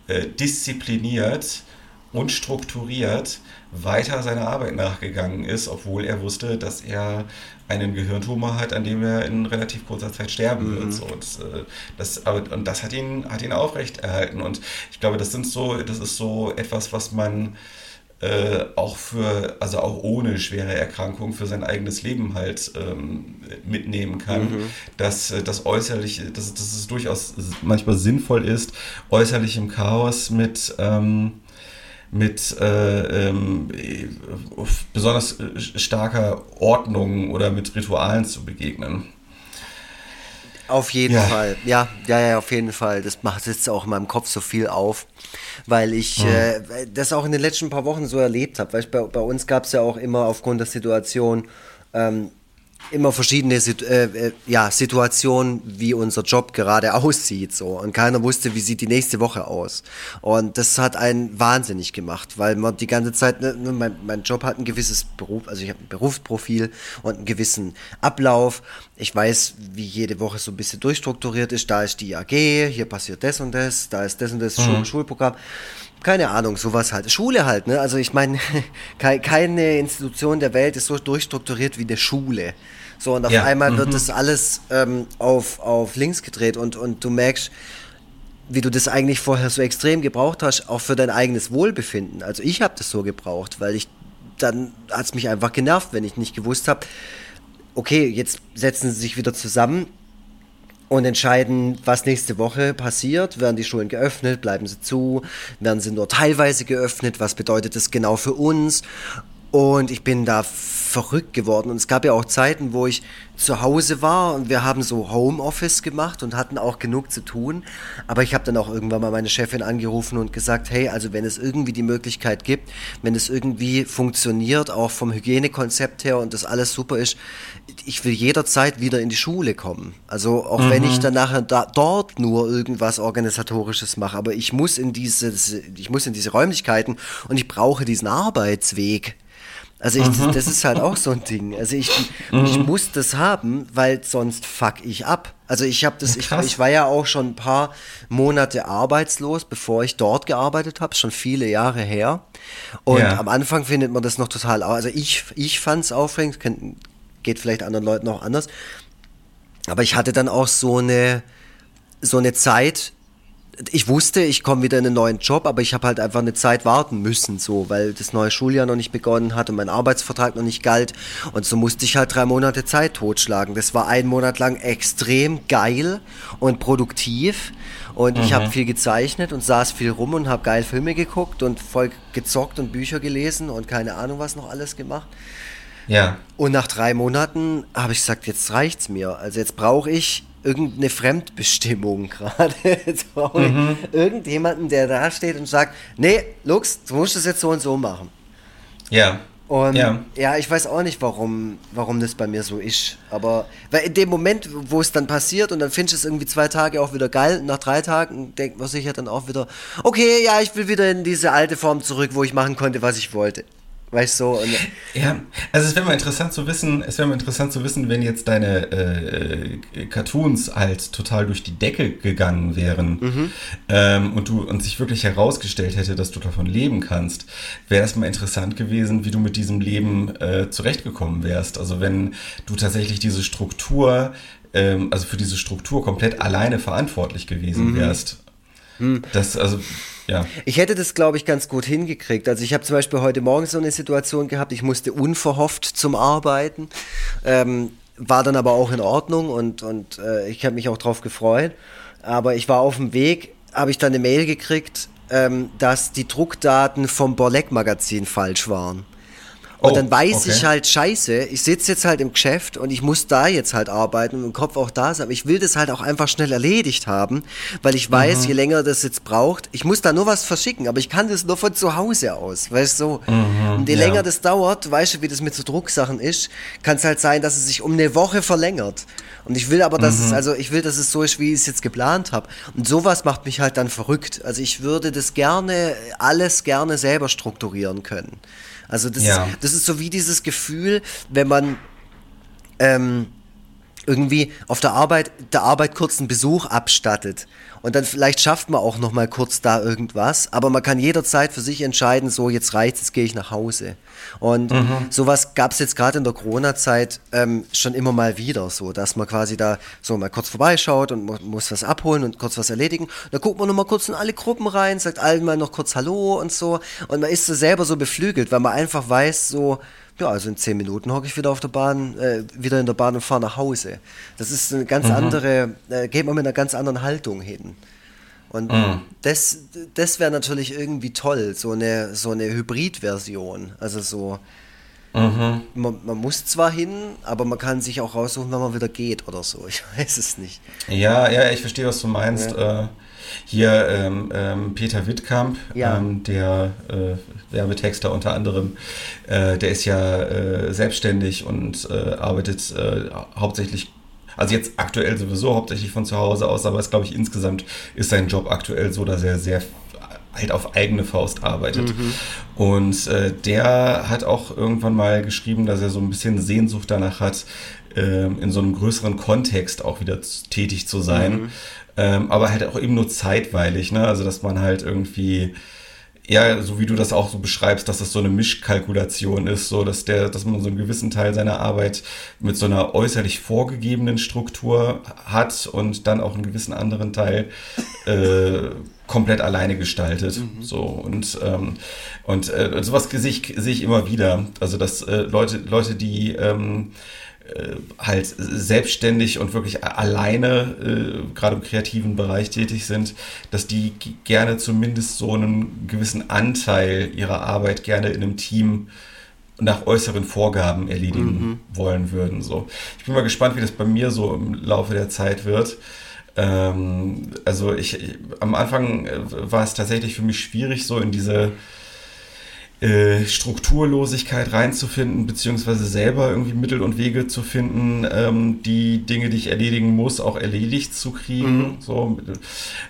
B: äh, diszipliniert und strukturiert weiter seiner Arbeit nachgegangen ist, obwohl er wusste, dass er einen Gehirntumor hat, an dem er in relativ kurzer Zeit sterben mhm. wird. So. Und, äh, das, und das hat ihn, hat ihn aufrechterhalten. Und ich glaube, das sind so, das ist so etwas, was man äh, auch für, also auch ohne schwere Erkrankung für sein eigenes Leben halt ähm, mitnehmen kann, mhm. dass äh, das äußerlich, dass, dass es durchaus manchmal sinnvoll ist, äußerlich im Chaos mit ähm, mit äh, ähm, besonders starker Ordnung oder mit Ritualen zu begegnen.
C: Auf jeden ja. Fall, ja, ja, ja, auf jeden Fall. Das macht jetzt auch in meinem Kopf so viel auf, weil ich mhm. äh, das auch in den letzten paar Wochen so erlebt habe. Weil bei, bei uns gab es ja auch immer aufgrund der Situation ähm, immer verschiedene äh, äh, ja, Situationen, wie unser Job gerade aussieht. So. Und keiner wusste, wie sieht die nächste Woche aus. Und das hat einen wahnsinnig gemacht, weil man die ganze Zeit, ne, ne mein, mein Job hat ein gewisses Beruf, also ich habe ein Berufsprofil und einen gewissen Ablauf. Ich weiß, wie jede Woche so ein bisschen durchstrukturiert ist. Da ist die AG, hier passiert das und das, da ist das und das mhm. Schulprogramm keine Ahnung, sowas halt. Schule halt, ne? Also ich meine, keine Institution der Welt ist so durchstrukturiert wie eine Schule. So, und auf ja. einmal mhm. wird das alles ähm, auf, auf links gedreht und, und du merkst, wie du das eigentlich vorher so extrem gebraucht hast, auch für dein eigenes Wohlbefinden. Also ich habe das so gebraucht, weil ich dann hat es mich einfach genervt, wenn ich nicht gewusst habe, okay, jetzt setzen sie sich wieder zusammen und entscheiden, was nächste Woche passiert. Werden die Schulen geöffnet? Bleiben sie zu? Werden sie nur teilweise geöffnet? Was bedeutet das genau für uns? Und ich bin da verrückt geworden. Und es gab ja auch Zeiten, wo ich zu Hause war und wir haben so Homeoffice gemacht und hatten auch genug zu tun. Aber ich habe dann auch irgendwann mal meine Chefin angerufen und gesagt, hey, also wenn es irgendwie die Möglichkeit gibt, wenn es irgendwie funktioniert, auch vom Hygienekonzept her und das alles super ist, ich will jederzeit wieder in die Schule kommen. Also auch mhm. wenn ich dann nachher da, dort nur irgendwas organisatorisches mache, aber ich muss in diese, ich muss in diese Räumlichkeiten und ich brauche diesen Arbeitsweg also ich, das, das, ist halt auch so ein Ding. Also ich, mhm. ich muss das haben, weil sonst fuck ich ab. Also ich habe das, ich, ich, war ja auch schon ein paar Monate arbeitslos, bevor ich dort gearbeitet habe, schon viele Jahre her. Und ja. am Anfang findet man das noch total, also ich, ich fand es aufregend, geht vielleicht anderen Leuten auch anders. Aber ich hatte dann auch so eine, so eine Zeit, ich wusste, ich komme wieder in einen neuen Job, aber ich habe halt einfach eine Zeit warten müssen, so, weil das neue Schuljahr noch nicht begonnen hat und mein Arbeitsvertrag noch nicht galt. Und so musste ich halt drei Monate Zeit totschlagen. Das war ein Monat lang extrem geil und produktiv. Und mhm. ich habe viel gezeichnet und saß viel rum und habe geil Filme geguckt und voll gezockt und Bücher gelesen und keine Ahnung was noch alles gemacht.
B: Ja.
C: Und nach drei Monaten habe ich gesagt, jetzt reicht's mir. Also jetzt brauche ich irgendeine Fremdbestimmung gerade. mhm. Irgendjemanden, der da steht und sagt, nee, Lux, du musst das jetzt so und so machen.
B: Ja.
C: Und ja. ja, ich weiß auch nicht, warum, warum das bei mir so ist. Aber weil in dem Moment, wo es dann passiert und dann findest du es irgendwie zwei Tage auch wieder geil, nach drei Tagen denkt man sich ja dann auch wieder, okay, ja, ich will wieder in diese alte Form zurück, wo ich machen konnte, was ich wollte. Weißt du, so.
B: ja, also es wäre mal interessant zu wissen, es wäre mal interessant zu wissen, wenn jetzt deine äh, Cartoons halt total durch die Decke gegangen wären mhm. ähm, und du und sich wirklich herausgestellt hätte, dass du davon leben kannst, wäre es mal interessant gewesen, wie du mit diesem Leben äh, zurechtgekommen wärst. Also wenn du tatsächlich diese Struktur, ähm, also für diese Struktur komplett alleine verantwortlich gewesen mhm. wärst. Mhm. Das, also ja.
C: Ich hätte das, glaube ich, ganz gut hingekriegt. Also ich habe zum Beispiel heute Morgen so eine Situation gehabt, ich musste unverhofft zum Arbeiten, ähm, war dann aber auch in Ordnung und, und äh, ich habe mich auch drauf gefreut. Aber ich war auf dem Weg, habe ich dann eine Mail gekriegt, ähm, dass die Druckdaten vom Borleck-Magazin falsch waren. Und oh, dann weiß okay. ich halt, scheiße, ich sitze jetzt halt im Geschäft und ich muss da jetzt halt arbeiten und im Kopf auch da sein. Aber ich will das halt auch einfach schnell erledigt haben, weil ich weiß, mhm. je länger das jetzt braucht, ich muss da nur was verschicken, aber ich kann das nur von zu Hause aus, weißt du? So. Mhm, und je ja. länger das dauert, weißt du, wie das mit so Drucksachen ist, kann es halt sein, dass es sich um eine Woche verlängert. Und ich will aber, dass mhm. es, also ich will, dass es so ist, wie ich es jetzt geplant habe. Und sowas macht mich halt dann verrückt. Also ich würde das gerne, alles gerne selber strukturieren können. Also das, ja. ist, das ist so wie dieses Gefühl, wenn man ähm, irgendwie auf der Arbeit, der Arbeit kurz einen Besuch abstattet und dann vielleicht schafft man auch noch mal kurz da irgendwas, aber man kann jederzeit für sich entscheiden, so jetzt reicht, jetzt gehe ich nach Hause. Und mhm. sowas gab es jetzt gerade in der Corona-Zeit ähm, schon immer mal wieder, so dass man quasi da so mal kurz vorbeischaut und mu muss was abholen und kurz was erledigen. Da guckt man noch mal kurz in alle Gruppen rein, sagt allen mal noch kurz Hallo und so und man ist so selber so beflügelt, weil man einfach weiß, so ja, also in zehn Minuten hocke ich wieder auf der Bahn, äh, wieder in der Bahn und fahre nach Hause. Das ist eine ganz mhm. andere, äh, geht man mit einer ganz anderen Haltung hin. Und mhm. das, das wäre natürlich irgendwie toll, so eine, so eine Hybrid-Version. Also so, mhm. man, man, muss zwar hin, aber man kann sich auch raussuchen, wenn man wieder geht oder so. Ich weiß es nicht.
B: Ja, ja, ich verstehe, was du meinst. Ja. Äh, hier ähm, ähm, Peter Wittkamp, ja. ähm, der äh, Werbetexter unter anderem, äh, der ist ja äh, selbstständig und äh, arbeitet äh, hauptsächlich also jetzt aktuell sowieso hauptsächlich von zu Hause aus, aber es glaube ich insgesamt ist sein Job aktuell so, dass er sehr halt auf eigene Faust arbeitet. Mhm. Und äh, der hat auch irgendwann mal geschrieben, dass er so ein bisschen Sehnsucht danach hat, äh, in so einem größeren Kontext auch wieder tätig zu sein. Mhm. Ähm, aber halt auch eben nur zeitweilig, ne? Also dass man halt irgendwie ja, so wie du das auch so beschreibst, dass das so eine Mischkalkulation ist, so dass der, dass man so einen gewissen Teil seiner Arbeit mit so einer äußerlich vorgegebenen Struktur hat und dann auch einen gewissen anderen Teil äh, komplett alleine gestaltet. Mhm. So und ähm, und äh, sowas sehe ich, sehe ich immer wieder. Also dass äh, Leute, Leute, die ähm, äh, halt selbstständig und wirklich alleine, äh, gerade im kreativen Bereich tätig sind, dass die gerne zumindest so einen gewissen Anteil ihrer Arbeit gerne in einem Team nach äußeren Vorgaben erledigen mhm. wollen würden. So. Ich bin mal gespannt, wie das bei mir so im Laufe der Zeit wird. Ähm, also ich, ich, am Anfang äh, war es tatsächlich für mich schwierig, so in diese äh, Strukturlosigkeit reinzufinden, beziehungsweise selber irgendwie Mittel und Wege zu finden, ähm, die Dinge, die ich erledigen muss, auch erledigt zu kriegen. Mhm. So.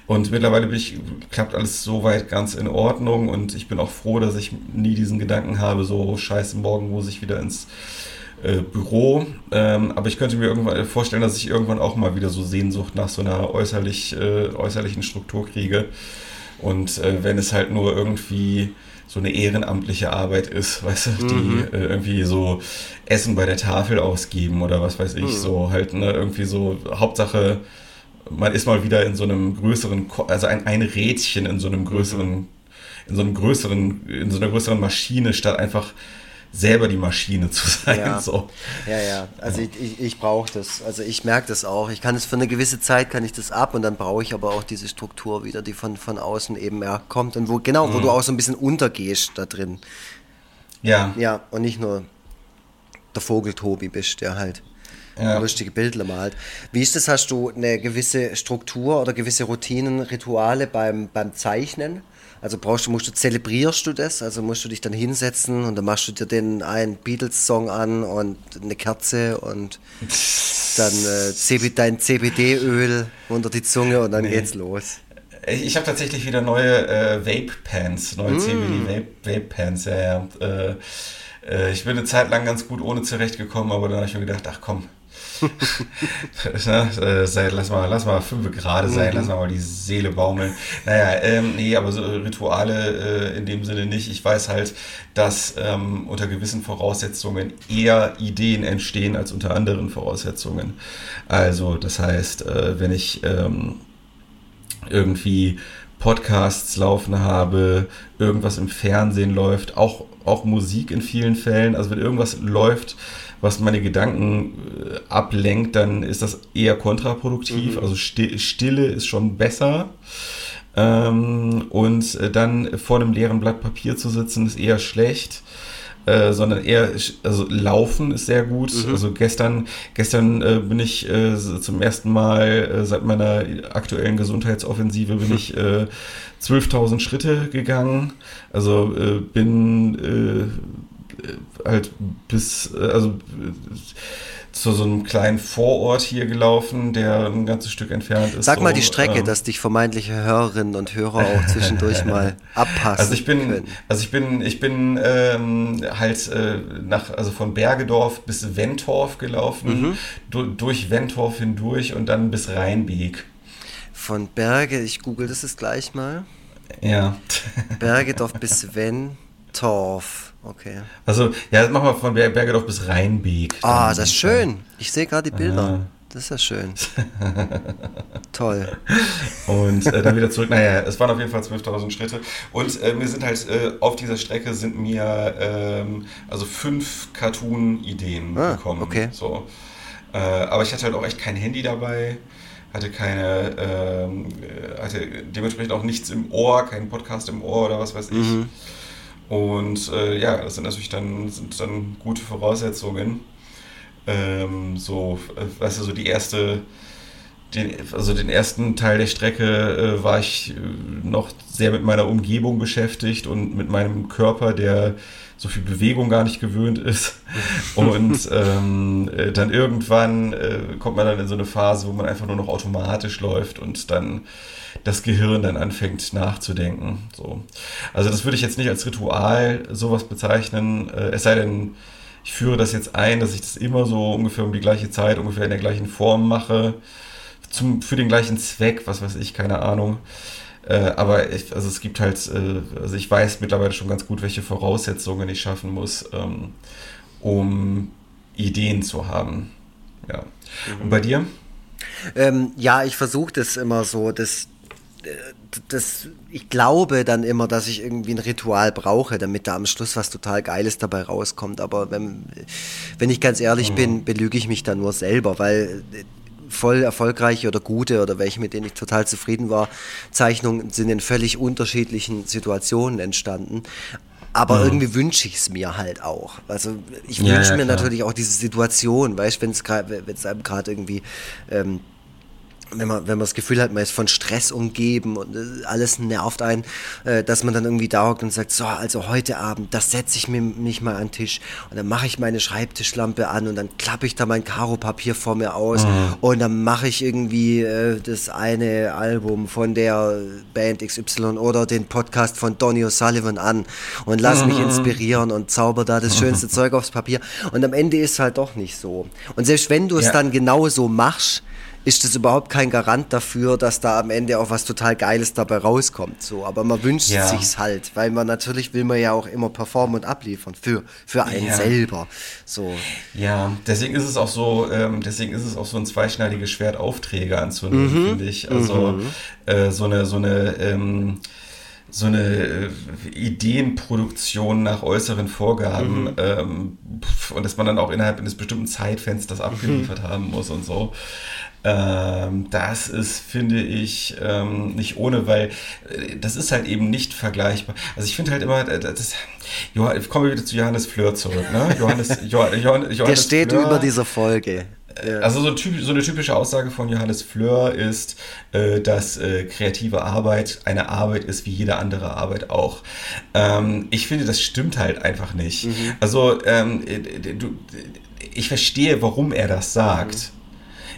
B: Und mittlerweile bin ich, klappt alles soweit ganz in Ordnung und ich bin auch froh, dass ich nie diesen Gedanken habe, so scheiße, morgen muss ich wieder ins äh, Büro. Ähm, aber ich könnte mir irgendwann vorstellen, dass ich irgendwann auch mal wieder so Sehnsucht nach so einer äußerlich, äh, äußerlichen Struktur kriege. Und äh, wenn es halt nur irgendwie so eine ehrenamtliche Arbeit ist, weißt du, die mhm. äh, irgendwie so Essen bei der Tafel ausgeben oder was weiß ich, mhm. so halt, ne, irgendwie so, Hauptsache, man ist mal wieder in so einem größeren, also ein, ein Rädchen in so einem größeren, mhm. in so einem größeren, in so einer größeren Maschine, statt einfach selber die Maschine zu sein.
C: Ja,
B: so.
C: ja, ja. Also ja. ich, ich, ich brauche das. Also ich merke das auch. Ich kann es für eine gewisse Zeit kann ich das ab und dann brauche ich aber auch diese Struktur wieder, die von, von außen eben mehr kommt und wo genau, wo mhm. du auch so ein bisschen untergehst da drin. Ja. Ja, und nicht nur der Vogel Tobi bist, der halt ja. lustige Bilder malt. Wie ist das? Hast du eine gewisse Struktur oder gewisse Routinen, Rituale beim, beim Zeichnen? Also brauchst du, musst du, zelebrierst du das? Also musst du dich dann hinsetzen und dann machst du dir den einen Beatles-Song an und eine Kerze und dann äh, dein CBD-Öl unter die Zunge und dann nee. geht's los.
B: Ich habe tatsächlich wieder neue äh, Vape-Pants, neue mm. CBD-Vape-Pants, ja, ja. Äh, äh, ich bin eine Zeit lang ganz gut ohne zurechtgekommen, aber dann habe ich mir gedacht, ach komm, lass mal, lass mal fünf gerade sein, mhm. lass mal die Seele baumeln. Naja, ähm, nee, aber so Rituale äh, in dem Sinne nicht. Ich weiß halt, dass ähm, unter gewissen Voraussetzungen eher Ideen entstehen als unter anderen Voraussetzungen. Also, das heißt, äh, wenn ich ähm, irgendwie Podcasts laufen habe, irgendwas im Fernsehen läuft, auch, auch Musik in vielen Fällen, also wenn irgendwas läuft, was meine Gedanken äh, ablenkt, dann ist das eher kontraproduktiv. Mhm. Also Stille ist schon besser. Ähm, und äh, dann vor einem leeren Blatt Papier zu sitzen, ist eher schlecht. Äh, sondern eher, also Laufen ist sehr gut. Mhm. Also gestern, gestern äh, bin ich äh, zum ersten Mal äh, seit meiner aktuellen Gesundheitsoffensive bin ich 12.000 Schritte gegangen. Also bin halt bis, äh, also äh, zu so einem kleinen Vorort hier gelaufen, der ein ganzes Stück entfernt ist.
C: Sag mal so, die Strecke, ähm, dass dich vermeintliche Hörerinnen und Hörer auch zwischendurch mal abpassen.
B: Also ich bin, können. also ich bin, ich bin ähm, halt äh, nach, also von Bergedorf bis Wentorf gelaufen, mhm. du, durch Wentorf hindurch und dann bis Rheinbeek.
C: Von Berge, ich google das jetzt gleich mal.
B: Ja.
C: Bergedorf bis Wentorf. Okay.
B: Also, ja, machen wir von Bergedorf bis Rheinbeek.
C: Ah, das ist schön. Ich sehe gerade die Bilder. Ah. Das ist ja schön. Toll.
B: Und äh, dann wieder zurück. Naja, es waren auf jeden Fall 12.000 Schritte. Und äh, mir sind halt äh, auf dieser Strecke sind mir ähm, also fünf Cartoon-Ideen ah, gekommen.
C: Okay.
B: So. Äh, aber ich hatte halt auch echt kein Handy dabei hatte keine, ähm, äh, hatte dementsprechend auch nichts im Ohr, keinen Podcast im Ohr oder was weiß ich. Mhm. Und äh, ja, das sind natürlich dann, sind dann gute Voraussetzungen. Ähm, so, äh, weißt du, so die erste, den, also den ersten Teil der Strecke äh, war ich äh, noch sehr mit meiner Umgebung beschäftigt und mit meinem Körper, der so viel Bewegung gar nicht gewöhnt ist. Und ähm, äh, dann irgendwann äh, kommt man dann in so eine Phase, wo man einfach nur noch automatisch läuft und dann das Gehirn dann anfängt nachzudenken. So. Also das würde ich jetzt nicht als Ritual sowas bezeichnen, äh, es sei denn, ich führe das jetzt ein, dass ich das immer so ungefähr um die gleiche Zeit, ungefähr in der gleichen Form mache, zum, für den gleichen Zweck, was weiß ich, keine Ahnung. Äh, aber ich, also es gibt halt, äh, also ich weiß mittlerweile schon ganz gut, welche Voraussetzungen ich schaffen muss, ähm, um Ideen zu haben. Ja. Mhm. Und bei dir?
C: Ähm, ja, ich versuche das immer so, das, das, ich glaube dann immer, dass ich irgendwie ein Ritual brauche, damit da am Schluss was total Geiles dabei rauskommt. Aber wenn, wenn ich ganz ehrlich mhm. bin, belüge ich mich da nur selber, weil voll erfolgreiche oder gute oder welche, mit denen ich total zufrieden war, Zeichnungen sind in völlig unterschiedlichen Situationen entstanden. Aber mhm. irgendwie wünsche ich es mir halt auch. Also ich ja, wünsche ja, mir natürlich auch diese Situation, weißt du, wenn es einem gerade irgendwie ähm, wenn man, wenn man das Gefühl hat, man ist von Stress umgeben und äh, alles nervt einen, äh, dass man dann irgendwie da hockt und sagt, so, also heute Abend, das setze ich mir nicht mal an den Tisch und dann mache ich meine Schreibtischlampe an und dann klappe ich da mein Karo-Papier vor mir aus mhm. und dann mache ich irgendwie äh, das eine Album von der Band XY oder den Podcast von Donny O'Sullivan an und lass mhm. mich inspirieren und zauber da das schönste Zeug aufs Papier und am Ende ist es halt doch nicht so. Und selbst wenn du es ja. dann genau so machst, ist das überhaupt kein Garant dafür, dass da am Ende auch was total Geiles dabei rauskommt. So, aber man wünscht ja. sich's halt, weil man natürlich will man ja auch immer performen und abliefern für für einen ja. selber. So.
B: Ja, deswegen ist es auch so, ähm, deswegen ist es auch so ein zweischneidiges Schwert, Aufträge anzunehmen, mhm. finde ich. Also mhm. äh, so eine so eine ähm, so eine äh, Ideenproduktion nach äußeren Vorgaben mhm. ähm, und dass man dann auch innerhalb eines bestimmten Zeitfensters abgeliefert mhm. haben muss und so. Ähm, das ist, finde ich, ähm, nicht ohne, weil äh, das ist halt eben nicht vergleichbar. Also ich finde halt immer, äh, das, Johann, kommen wir wieder zu Johannes Fleur zurück, ne? Johannes,
C: Johann, Johann, Johannes Der steht Fleur, über dieser Folge.
B: ja. Also so, typ, so, eine typische Aussage von Johannes Fleur ist, äh, dass äh, kreative Arbeit eine Arbeit ist wie jede andere Arbeit auch. Ähm, ich finde, das stimmt halt einfach nicht. Mhm. Also ähm, äh, du, ich verstehe, warum er das sagt. Mhm.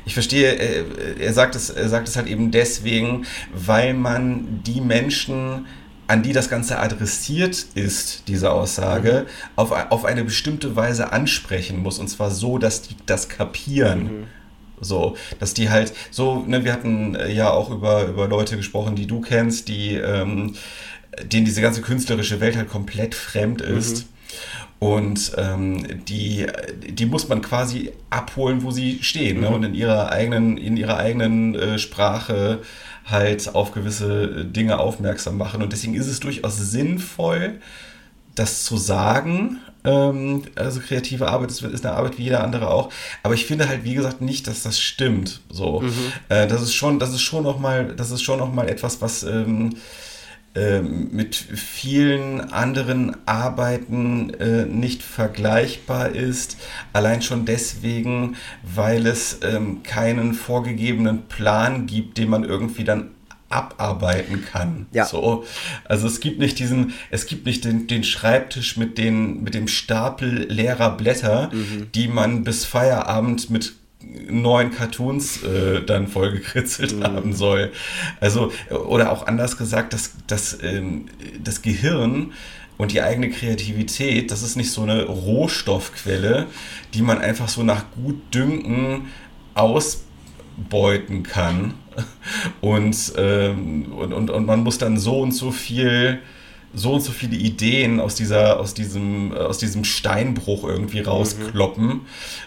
B: Ich verstehe, äh, er sagt, es, er sagt es halt eben deswegen, weil man die Menschen an die das Ganze adressiert ist, diese Aussage, mhm. auf, auf eine bestimmte Weise ansprechen muss. Und zwar so, dass die das kapieren. Mhm. So, dass die halt so, ne, wir hatten äh, ja auch über, über Leute gesprochen, die du kennst, die, ähm, denen diese ganze künstlerische Welt halt komplett fremd ist. Mhm. Und ähm, die, die muss man quasi abholen, wo sie stehen ne? Mhm. und in ihrer eigenen, in ihrer eigenen äh, Sprache halt auf gewisse Dinge aufmerksam machen. Und deswegen ist es durchaus sinnvoll, das zu sagen. Ähm, also kreative Arbeit ist, ist, eine Arbeit wie jeder andere auch. Aber ich finde halt, wie gesagt, nicht, dass das stimmt. So, mhm. äh, das ist schon, das ist schon noch mal, das ist schon noch mal etwas, was ähm, äh, mit vielen anderen Arbeiten äh, nicht vergleichbar ist. Allein schon deswegen, weil es ähm, keinen vorgegebenen Plan gibt, den man irgendwie dann abarbeiten kann. Ja. So. Also es gibt nicht diesen, es gibt nicht den, den Schreibtisch mit, den, mit dem Stapel leerer Blätter, mhm. die man bis Feierabend mit neuen Cartoons äh, dann vollgekritzelt mhm. haben soll. Also, oder auch anders gesagt, dass, dass ähm, das Gehirn und die eigene Kreativität, das ist nicht so eine Rohstoffquelle, die man einfach so nach gut Dünken ausbeuten kann. Und, ähm, und, und, und man muss dann so und so viel so und so viele Ideen aus dieser, aus diesem, äh, aus diesem Steinbruch irgendwie rauskloppen mhm.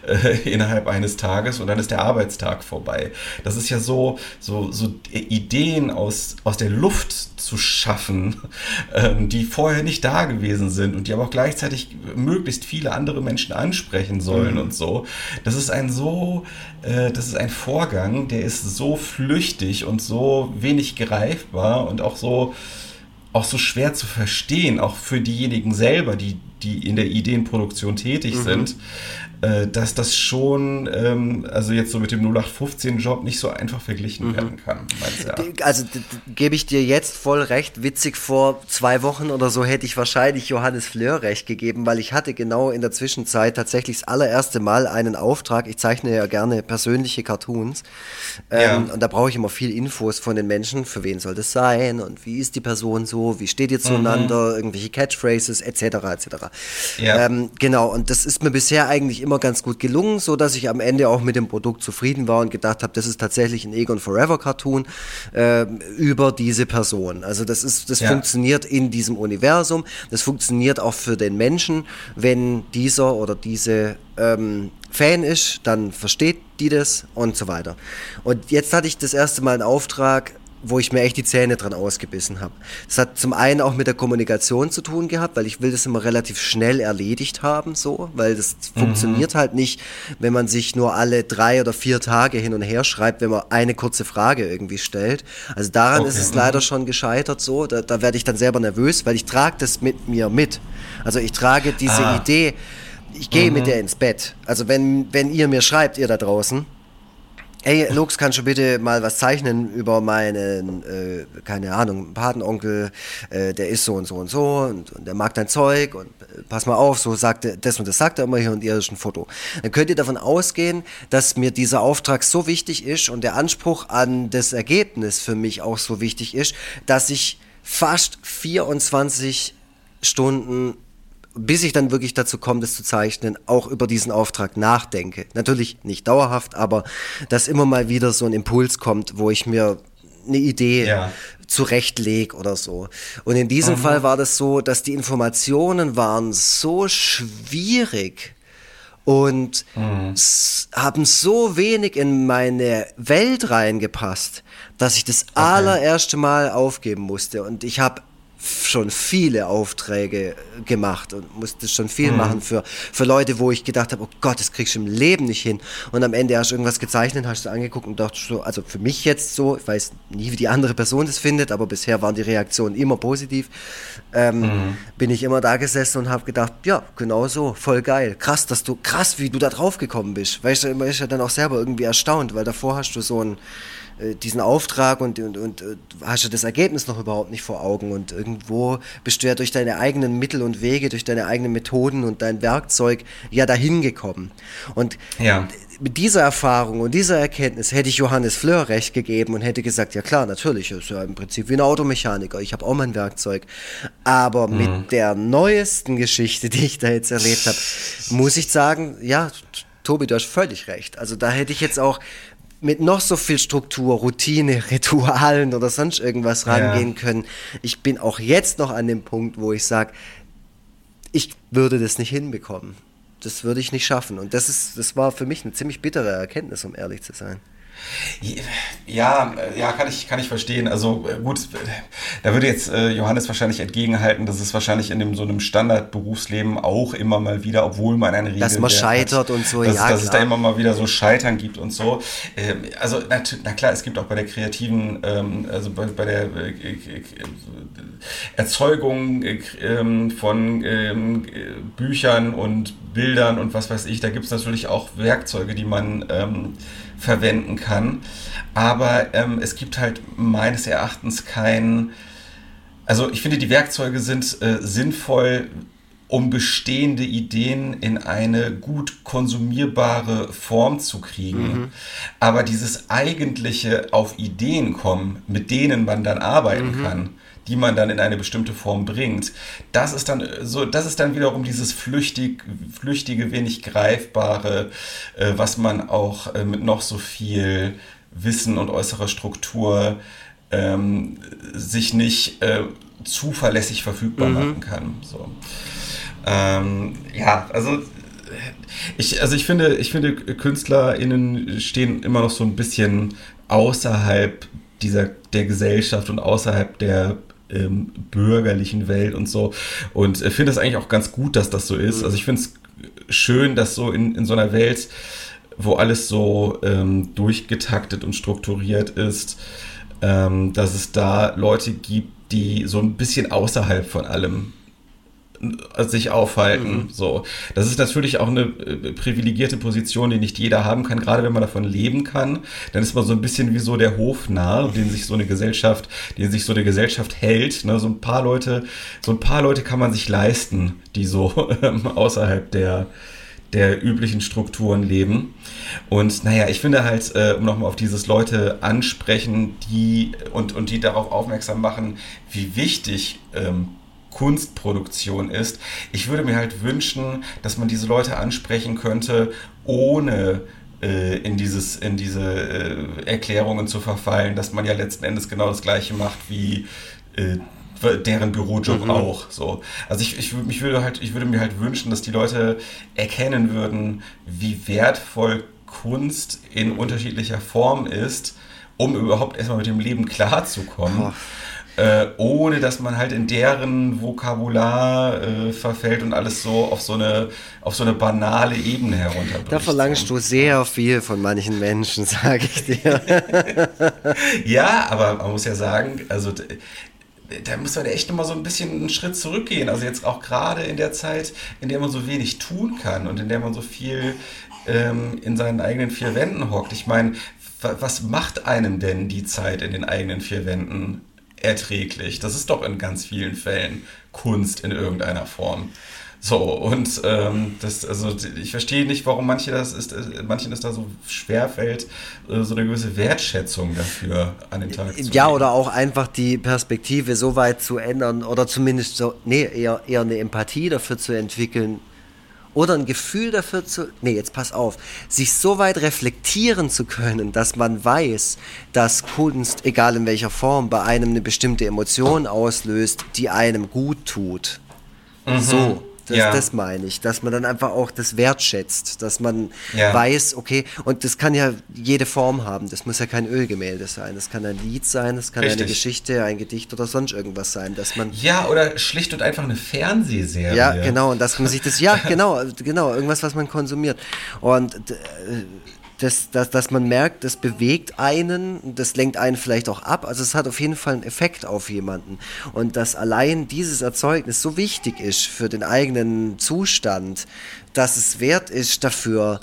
B: äh, innerhalb eines Tages und dann ist der Arbeitstag vorbei. Das ist ja so, so, so Ideen aus, aus der Luft zu schaffen, ähm, die vorher nicht da gewesen sind und die aber auch gleichzeitig möglichst viele andere Menschen ansprechen sollen mhm. und so. Das ist ein so, äh, das ist ein Vorgang, der ist so flüchtig und so wenig greifbar und auch so, auch so schwer zu verstehen, auch für diejenigen selber, die, die in der Ideenproduktion tätig mhm. sind, äh, dass das schon, ähm, also jetzt so mit dem 0815-Job nicht so einfach verglichen mhm. werden kann.
C: Also gebe ich dir jetzt voll recht. Witzig, vor zwei Wochen oder so hätte ich wahrscheinlich Johannes Fleur recht gegeben, weil ich hatte genau in der Zwischenzeit tatsächlich das allererste Mal einen Auftrag. Ich zeichne ja gerne persönliche Cartoons. Ähm, ja. Und da brauche ich immer viel Infos von den Menschen. Für wen soll das sein? Und wie ist die Person so? Wie steht ihr zueinander? Mhm. Irgendwelche Catchphrases etc. etc. Ja. Ähm, genau, und das ist mir bisher eigentlich immer immer ganz gut gelungen, so dass ich am Ende auch mit dem Produkt zufrieden war und gedacht habe, das ist tatsächlich ein Egon Forever Cartoon äh, über diese Person. Also das ist, das ja. funktioniert in diesem Universum. Das funktioniert auch für den Menschen, wenn dieser oder diese ähm, Fan ist, dann versteht die das und so weiter. Und jetzt hatte ich das erste Mal einen Auftrag wo ich mir echt die Zähne dran ausgebissen habe. Das hat zum einen auch mit der Kommunikation zu tun gehabt, weil ich will das immer relativ schnell erledigt haben, so, weil das mhm. funktioniert halt nicht, wenn man sich nur alle drei oder vier Tage hin und her schreibt, wenn man eine kurze Frage irgendwie stellt. Also daran okay. ist es leider schon gescheitert so, da, da werde ich dann selber nervös, weil ich trage das mit mir mit. Also ich trage diese ah. Idee, ich gehe mhm. mit der ins Bett. Also wenn, wenn ihr mir schreibt, ihr da draußen, Ey, Lux, kannst du bitte mal was zeichnen über meinen, äh, keine Ahnung, Patenonkel, äh, der ist so und so und so und, und der mag dein Zeug und äh, pass mal auf, so sagt er, das und das sagt er immer hier und ihr ist ein Foto. Dann könnt ihr davon ausgehen, dass mir dieser Auftrag so wichtig ist und der Anspruch an das Ergebnis für mich auch so wichtig ist, dass ich fast 24 Stunden bis ich dann wirklich dazu komme, das zu zeichnen, auch über diesen Auftrag nachdenke. Natürlich nicht dauerhaft, aber dass immer mal wieder so ein Impuls kommt, wo ich mir eine Idee ja. zurechtlege oder so. Und in diesem mhm. Fall war das so, dass die Informationen waren so schwierig und mhm. haben so wenig in meine Welt reingepasst, dass ich das okay. allererste Mal aufgeben musste. Und ich habe schon viele Aufträge gemacht und musste schon viel mhm. machen für, für Leute, wo ich gedacht habe, oh Gott, das kriegst du im Leben nicht hin. Und am Ende hast du irgendwas gezeichnet, hast du angeguckt und dachte so, also für mich jetzt so, ich weiß nie, wie die andere Person das findet, aber bisher waren die Reaktionen immer positiv. Ähm, mhm. Bin ich immer da gesessen und habe gedacht, ja, genau so, voll geil. Krass, dass du, krass, wie du da drauf gekommen bist. Weißt du, man ist ja dann auch selber irgendwie erstaunt, weil davor hast du so ein äh, diesen Auftrag und, und, und äh, hast du das Ergebnis noch überhaupt nicht vor Augen. Und irgendwo bist du ja durch deine eigenen Mittel und Wege, durch deine eigenen Methoden und dein Werkzeug ja dahin gekommen. Und ja. mit dieser Erfahrung und dieser Erkenntnis hätte ich Johannes Fleur recht gegeben und hätte gesagt, ja klar, natürlich, ist ja im Prinzip wie ein Automechaniker, ich habe auch mein Werkzeug. Aber mhm. mit der neuesten Geschichte, die ich da jetzt erlebt habe, muss ich sagen, ja, Tobi, du hast völlig recht. Also da hätte ich jetzt auch mit noch so viel Struktur, Routine, Ritualen oder sonst irgendwas rangehen ja. können. Ich bin auch jetzt noch an dem Punkt, wo ich sage, ich würde das nicht hinbekommen. Das würde ich nicht schaffen. Und das ist, das war für mich eine ziemlich bittere Erkenntnis, um ehrlich zu sein.
B: Ja, ja, kann ich, kann ich verstehen. Also äh, gut, da würde jetzt äh, Johannes wahrscheinlich entgegenhalten, dass es wahrscheinlich in dem, so einem Standardberufsleben auch immer mal wieder, obwohl man eine Regel
C: Dass man scheitert hat, und so,
B: dass,
C: ja.
B: Dass klar. es da immer mal wieder so Scheitern gibt und so. Ähm, also na, na, klar, es gibt auch bei der kreativen, ähm, also bei, bei der äh, Erzeugung ähm, von Büchern und Bildern und was weiß ich, da gibt es natürlich auch Werkzeuge, die man verwenden kann. Aber ähm, es gibt halt meines Erachtens kein. Also ich finde, die Werkzeuge sind äh, sinnvoll, um bestehende Ideen in eine gut konsumierbare Form zu kriegen. Mhm. Aber dieses eigentliche auf Ideen kommen, mit denen man dann arbeiten mhm. kann, die man dann in eine bestimmte Form bringt. Das ist dann so, das ist dann wiederum dieses flüchtig, flüchtige, wenig greifbare, äh, was man auch äh, mit noch so viel Wissen und äußerer Struktur ähm, sich nicht äh, zuverlässig verfügbar mhm. machen kann. So. Ähm, ja, also ich, also ich finde, ich finde, KünstlerInnen stehen immer noch so ein bisschen außerhalb dieser, der Gesellschaft und außerhalb der ähm, bürgerlichen Welt und so. Und äh, finde es eigentlich auch ganz gut, dass das so ist. Mhm. Also ich finde es schön, dass so in, in so einer Welt, wo alles so ähm, durchgetaktet und strukturiert ist, ähm, dass es da Leute gibt, die so ein bisschen außerhalb von allem sich aufhalten. Mhm. So, das ist natürlich auch eine äh, privilegierte Position, die nicht jeder haben kann. Gerade wenn man davon leben kann, dann ist man so ein bisschen wie so der Hofnarr, den sich so eine Gesellschaft, den sich so eine Gesellschaft hält. Ne? So ein paar Leute, so ein paar Leute kann man sich leisten, die so ähm, außerhalb der der üblichen Strukturen leben. Und naja, ich finde halt, äh, um nochmal auf dieses Leute ansprechen, die und, und die darauf aufmerksam machen, wie wichtig ähm, Kunstproduktion ist. Ich würde mir halt wünschen, dass man diese Leute ansprechen könnte, ohne äh, in, dieses, in diese äh, Erklärungen zu verfallen, dass man ja letzten Endes genau das gleiche macht wie äh, deren Bürojob mhm. auch. So. Also ich, ich, ich, würde halt, ich würde mir halt wünschen, dass die Leute erkennen würden, wie wertvoll Kunst in unterschiedlicher Form ist, um überhaupt erstmal mit dem Leben klarzukommen. Äh, ohne dass man halt in deren Vokabular äh, verfällt und alles so auf so eine auf so eine banale Ebene herunterbricht.
C: Da verlangst du sehr viel von manchen Menschen, sage ich dir.
B: ja, aber man muss ja sagen, also da muss man echt nochmal so ein bisschen einen Schritt zurückgehen. Also jetzt auch gerade in der Zeit, in der man so wenig tun kann und in der man so viel ähm, in seinen eigenen vier Wänden hockt. Ich meine, was macht einem denn die Zeit in den eigenen vier Wänden erträglich. Das ist doch in ganz vielen Fällen Kunst in irgendeiner Form. So, und ähm, das, also ich verstehe nicht, warum manche das ist, äh, manchen es da so schwer fällt, äh, so eine gewisse Wertschätzung dafür an den Tag zu.
C: Ja, oder auch einfach die Perspektive so weit zu ändern oder zumindest so, nee, eher, eher eine Empathie dafür zu entwickeln, oder ein Gefühl dafür zu, nee, jetzt pass auf, sich so weit reflektieren zu können, dass man weiß, dass Kunst, egal in welcher Form, bei einem eine bestimmte Emotion auslöst, die einem gut tut. Mhm. So, Das,
B: Ja.
C: das meine ich, dass man dann einfach auch das wertschätzt, dass man
B: Ja.
C: weiß, okay, und das kann ja jede Form haben. Das muss ja kein Ölgemälde sein. Das kann ein Lied sein, das kann eine
B: Richtig.
C: Geschichte, ein Gedicht oder sonst irgendwas sein, dass man
B: Ja, oder schlicht und einfach eine Fernsehserie.
C: ja, genau, und dass man sich das, ja, genau, genau, irgendwas, was man konsumiert. Und d- äh, das, das, dass man merkt, das bewegt einen, das lenkt einen vielleicht auch ab. Also es hat auf jeden Fall einen Effekt auf jemanden. Und dass allein dieses Erzeugnis so wichtig ist für den eigenen Zustand, dass es wert ist dafür,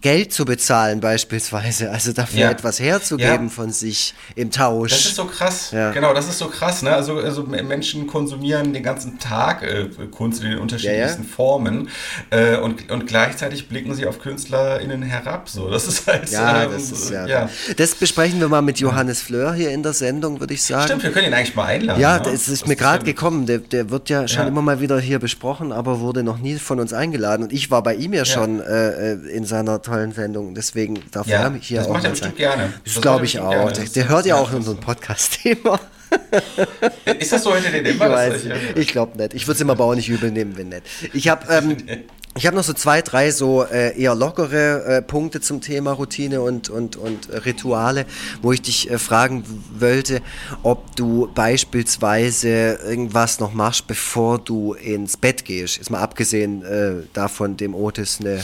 C: Geld zu bezahlen beispielsweise, also dafür
B: Ja.
C: etwas herzugeben
B: Ja.
C: von sich im Tausch.
B: Das ist so krass.
C: Ja.
B: Genau, das ist so krass. Ne? Also, also Menschen konsumieren den ganzen Tag äh, Kunst in den unterschiedlichsten. Formen äh, und, und gleichzeitig blicken sie auf KünstlerInnen herab. So, das ist halt.
C: Ja,
B: ähm,
C: das ist ja. Das besprechen wir mal mit Johannes Fleur hier in der Sendung, würde ich sagen.
B: Stimmt, wir können ihn eigentlich mal einladen.
C: Ja,
B: ne?
C: das ist mir gerade gekommen. Der, der wird ja schon immer mal wieder hier besprochen, aber wurde noch nie von uns eingeladen. Und ich war bei ihm ja, schon äh, äh, in seiner tollen Sendung. Deswegen darf
B: Ja,
C: er hier
B: das
C: auch
B: macht er bestimmt
C: sein.
B: gerne.
C: Das,
B: Das
C: glaube ich auch.
B: gerne.
C: Der,
B: Das-
C: der hört ja auch
B: das-
C: unseren Podcast-Thema.
B: Ist das so heute den
C: Ich
B: immer?
C: weiß,
B: dass
C: ich glaube nicht. Ich würde es ihm aber auch nicht übel nehmen, wenn nicht. Ich habe ähm, ich hab noch so zwei, drei so äh, eher lockere äh, Punkte zum Thema Routine und, und, und äh, Rituale, wo ich dich äh, fragen wollte, ob du beispielsweise irgendwas noch machst, bevor du ins Bett gehst. Ist mal abgesehen äh, davon, dem Otis eine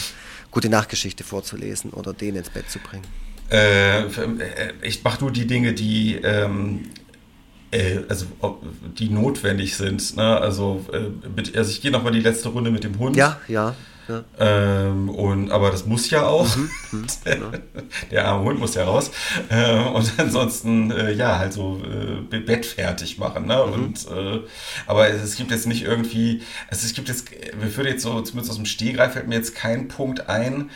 C: gute Nachtgeschichte vorzulesen oder den ins Bett zu bringen.
B: Äh, ich mache nur die Dinge, die, ähm, äh, also, die notwendig sind. Ne? Also, äh, mit, also ich gehe nochmal die letzte Runde mit dem Hund.
C: Ja, ja. Ja.
B: Ähm, und, aber das muss ja auch.
C: Mhm,
B: Der arme Hund muss ja raus. Äh, und ansonsten, äh, ja, halt so äh, Bett fertig machen. Ne?
C: Mhm.
B: Und, äh, aber es, es gibt jetzt nicht irgendwie, also es gibt jetzt, mir würde jetzt so, zumindest aus dem Stehgreif fällt mir jetzt kein Punkt ein,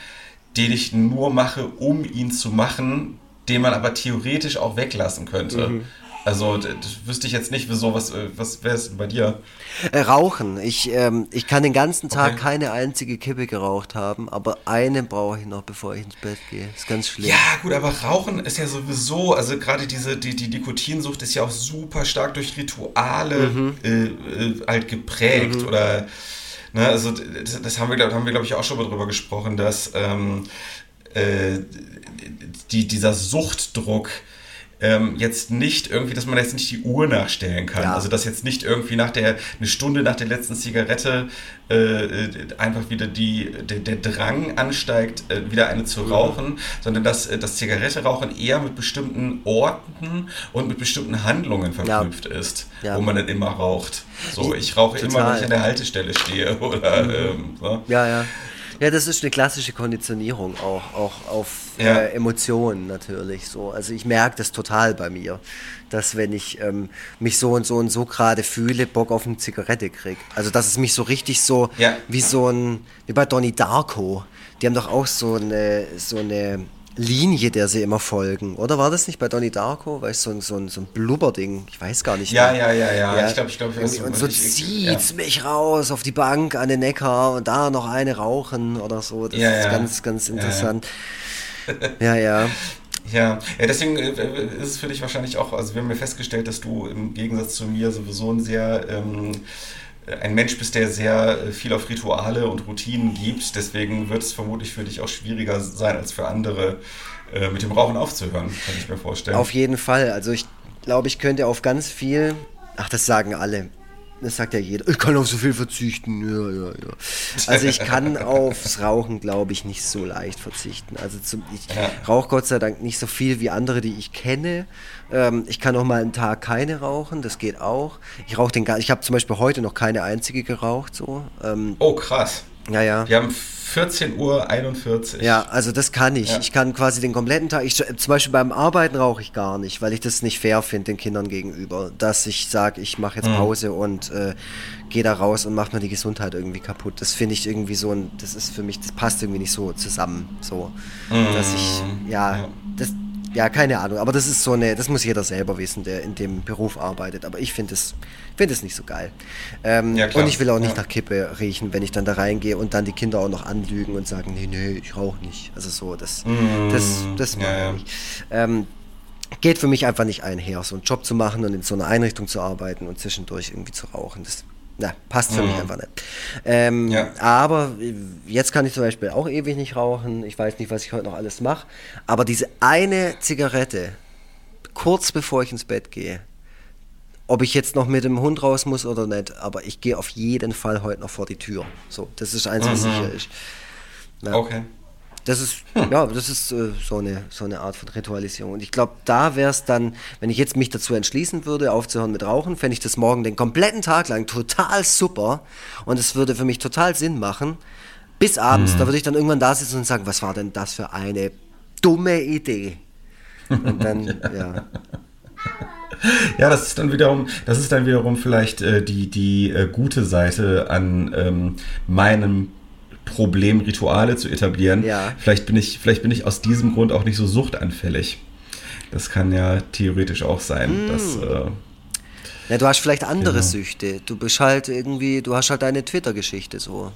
B: den ich nur mache, um ihn zu machen, den man aber theoretisch auch weglassen könnte.
C: Mhm.
B: Also, das wüsste ich jetzt nicht, wieso, was, äh, was wäre es denn bei dir?
C: Äh, Rauchen. Ich, ähm, ich kann den ganzen Tag
B: Okay.
C: keine einzige Kippe geraucht haben, aber eine brauche ich noch, bevor ich ins Bett gehe. Ist ganz schlimm.
B: Ja, gut, aber Rauchen ist ja sowieso, also gerade diese, die, die Nikotinsucht ist ja auch super stark durch Rituale
C: Mhm.
B: äh, äh, halt geprägt oder, ne, also das, das haben wir, haben wir glaube ich auch schon mal drüber gesprochen, dass ähm, äh, die, dieser Suchtdruck ähm, jetzt nicht irgendwie, dass man jetzt nicht die Uhr nachstellen kann.
C: Ja.
B: Also dass jetzt nicht irgendwie nach der, eine Stunde nach der letzten Zigarette äh, äh, einfach wieder die, der, der Drang ansteigt, äh, wieder eine
C: Mhm.
B: zu rauchen, sondern dass äh, das Zigarette-Rauchen eher mit bestimmten Orten und mit bestimmten Handlungen verknüpft ist,
C: Ja.
B: wo man dann immer raucht. So, ich rauche immer,
C: Total.
B: wenn ich an der Haltestelle stehe oder ähm, so.
C: Ja, ja. Ja, das ist eine klassische Konditionierung auch, auch auf
B: Ja.
C: äh, Emotionen natürlich so. Also ich merke das total bei mir, dass wenn ich ähm, mich so und so und so gerade fühle, Bock auf eine Zigarette krieg. Also dass es mich so richtig so
B: Ja.
C: wie so ein, wie bei Donnie Darko. Die haben doch auch so eine, so eine Linie, der sie immer folgen. Oder war das nicht bei Donnie Darko? Weißt du, so ein, so ein, so ein Blubberding. Ich weiß gar nicht.
B: Ja,
C: mehr.
B: ja, ja, ja. Ich glaube, ich glaube,
C: Irgendwie, und so zieht's mich raus auf die Bank an den Neckar und da noch eine rauchen oder so. Das
B: Ja,
C: ist
B: ja.
C: ganz, ganz
B: Ja, ja.
C: interessant. Ja, ja.
B: Ja, ja deswegen äh, ist es für dich wahrscheinlich auch, also wir haben ja festgestellt, dass du im Gegensatz zu mir sowieso ein sehr, ähm, ein Mensch bist, der sehr äh, viel auf Rituale und Routinen gibt. Deswegen wird es vermutlich für dich auch schwieriger sein als für andere, äh, mit dem Rauchen aufzuhören, kann ich mir vorstellen.
C: Auf jeden Fall. Also ich glaube, ich könnte auf ganz viel. Ach, das sagen alle. Das sagt ja jeder. Ich kann auf so viel verzichten. Ja, ja, ja. Also ich kann aufs Rauchen, glaube ich, nicht so leicht verzichten. Also zum, ich
B: Ja.
C: rauche Gott sei Dank nicht so viel wie andere, die ich kenne. Ähm, ich kann auch mal einen Tag keine rauchen, das geht auch. Ich rauche den gar Ich habe zum Beispiel heute noch keine einzige geraucht. So. Ähm,
B: oh, krass.
C: Ja, ja.
B: Wir haben 14.41 Uhr.
C: Ja, also das kann ich.
B: Ja.
C: Ich kann quasi den kompletten Tag. Ich, zum Beispiel beim Arbeiten rauche ich gar nicht, weil ich das nicht fair finde den Kindern gegenüber, dass ich sage, ich mache jetzt
B: Mhm. Pause
C: und äh, gehe da raus und mache mir die Gesundheit irgendwie kaputt. Das finde ich irgendwie so ein, das ist für mich, das passt irgendwie nicht so zusammen. So, dass ich, ja,
B: Mhm. Ja.
C: das, ja, keine Ahnung. Aber das ist so eine, das muss jeder selber wissen, der in dem Beruf arbeitet. Aber ich finde es, finde es nicht so geil. Ähm,
B: Ja,
C: und ich will auch nicht
B: Ja.
C: nach Kippe riechen, wenn ich dann da reingehe und dann die Kinder auch noch anlügen und sagen, nee, nee, ich rauche nicht. Also so, das, das, das
B: Mm, ja,
C: ich
B: ja.
C: nicht. Ähm, geht für mich einfach nicht einher, so einen Job zu machen und in so einer Einrichtung zu arbeiten und zwischendurch irgendwie zu rauchen. Das, Na, passt für mhm. mich einfach nicht. Ähm, ja. Aber jetzt kann ich zum Beispiel auch ewig nicht rauchen. Ich weiß nicht, was ich heute noch alles mache. Aber diese eine Zigarette, kurz bevor ich ins Bett gehe, ob ich jetzt noch mit dem Hund raus muss oder nicht, aber ich gehe auf jeden Fall heute noch vor die Tür. So, das ist eins, was mhm. sicher ist. Ja. Okay. Das ist, hm. ja, das ist äh, so, eine, so eine Art von Ritualisierung. Und ich glaube, da wäre es dann, wenn ich jetzt mich dazu entschließen würde, aufzuhören mit Rauchen, fände ich das morgen den kompletten Tag lang total super. Und es würde für mich total Sinn machen. Bis abends, hm. da würde ich dann irgendwann da sitzen und sagen, was war denn das für eine dumme Idee? Und dann, ja.
B: Ja, das ist dann wiederum, das ist dann wiederum vielleicht äh, die, die äh, gute Seite an ähm, meinem Problem, Rituale zu etablieren. Ja. Vielleicht, bin ich, vielleicht bin ich aus diesem Grund auch nicht so suchtanfällig. Das kann ja theoretisch auch sein, mm. dass. Äh,
C: ja, du hast vielleicht andere genau. Süchte. Du bist halt irgendwie, du hast halt deine Twitter-Geschichte so.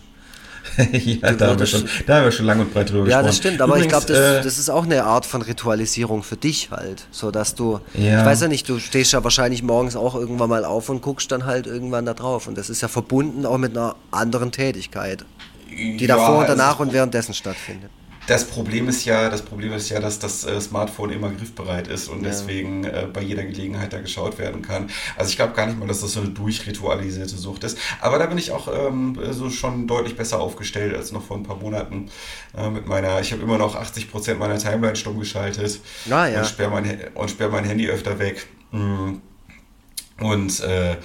B: ja, da haben, wir schon, da haben wir schon lang und breit drüber
C: ja, gesprochen. Ja, das stimmt, aber Übrigens, ich glaube, das, äh, das, ist auch eine Art von Ritualisierung für dich halt. So dass du, ja. ich weiß ja nicht, du stehst ja wahrscheinlich morgens auch irgendwann mal auf und guckst dann halt irgendwann da drauf. Und das ist ja verbunden auch mit einer anderen Tätigkeit die davor und danach und währenddessen stattfindet.
B: Das Problem ist ja, das Problem ist ja, dass das äh, Smartphone immer griffbereit ist und ja. deswegen äh, bei jeder Gelegenheit da geschaut werden kann. Also ich glaube gar nicht mal, dass das so eine durchritualisierte Sucht ist. Aber da bin ich auch ähm, so schon deutlich besser aufgestellt als noch vor ein paar Monaten äh, mit meiner. Ich habe immer noch 80 Prozent meiner Timeline stumm geschaltet ah, ja. und sperre mein, sperr mein Handy öfter weg. Mhm und äh,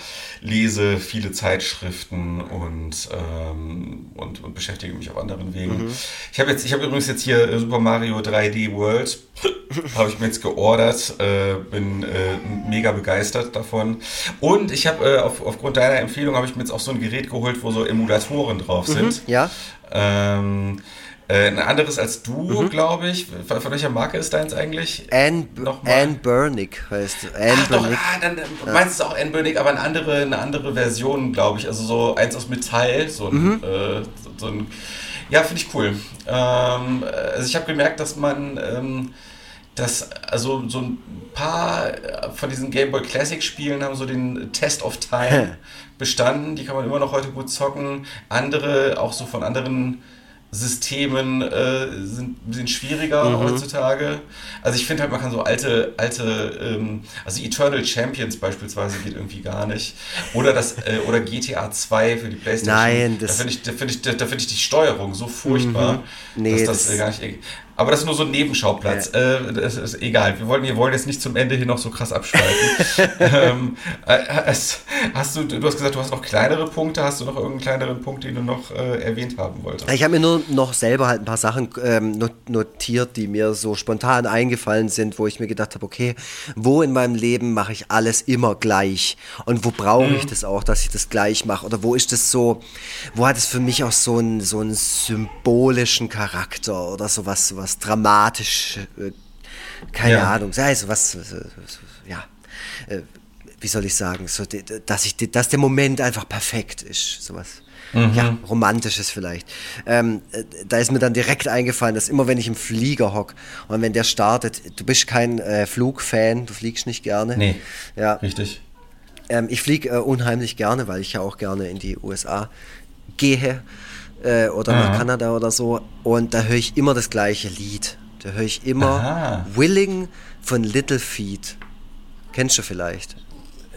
B: lese viele Zeitschriften und, ähm, und, und, beschäftige mich auf anderen Wegen. Mhm. Ich habe jetzt, ich habe übrigens jetzt hier Super Mario 3D World, habe ich mir jetzt geordert, äh, bin äh, mega begeistert davon. Und ich habe äh, auf, aufgrund deiner Empfehlung habe ich mir jetzt auch so ein Gerät geholt, wo so Emulatoren drauf mhm, sind.
C: Ja.
B: Ähm, äh, ein anderes als du, mhm. glaube ich. Von, von, welcher Marke ist deins eigentlich?
C: Anne, Anne Burnick heißt
B: Anne Ach. Doch, ah, dann ja. meinst du auch Anne Burnick, aber eine andere, eine andere Version, glaube ich. Also so eins aus Metall, so ein, mhm. äh, so, so ein ja, finde ich cool. Ähm, also ich habe gemerkt, dass man ähm, dass also so ein paar von diesen Game Boy Classic Spielen haben so den Test of Time bestanden. Die kann man immer noch heute gut zocken. Andere, auch so von anderen Systemen äh, sind bisschen schwieriger mhm. heutzutage. Also ich finde halt, man kann so alte, alte, ähm, also Eternal Champions beispielsweise geht irgendwie gar nicht. Oder das, äh, oder GTA 2 für die Playstation.
C: Nein,
B: das. Da finde ich, da finde ich, da finde ich die Steuerung so furchtbar, mhm. nee, dass das, das, gar nicht. Aber das ist nur so ein Nebenschauplatz. Ja. Äh, das ist egal. Wir wollen, wir wollen jetzt nicht zum Ende hier noch so krass abschweifen. ähm, äh, hast du, du hast gesagt, du hast noch kleinere Punkte. Hast du noch irgendeinen kleineren Punkt, den du noch äh, erwähnt haben wolltest?
C: Ich habe mir nur noch selber halt ein paar Sachen ähm, notiert, die mir so spontan eingefallen sind, wo ich mir gedacht habe, okay, wo in meinem Leben mache ich alles immer gleich? Und wo brauche mhm. ich das auch, dass ich das gleich mache? Oder wo ist das so, wo hat es für mich auch so einen, so einen symbolischen Charakter oder sowas, sowas was dramatisch, äh, keine ja. Ahnung, sei es was, ja, äh, wie soll ich sagen, so, dass, ich, dass der Moment einfach perfekt ist, sowas. Mhm. Ja, romantisches vielleicht. Ähm, äh, da ist mir dann direkt eingefallen, dass immer wenn ich im Flieger hock und wenn der startet, du bist kein äh, Flugfan, du fliegst nicht gerne.
B: Nee, ja. richtig.
C: Ähm, ich fliege äh, unheimlich gerne, weil ich ja auch gerne in die USA gehe äh, oder Aha. nach Kanada oder so. Und da höre ich immer das gleiche Lied. Da höre ich immer Aha. Willing von Little Feet. Kennst du vielleicht?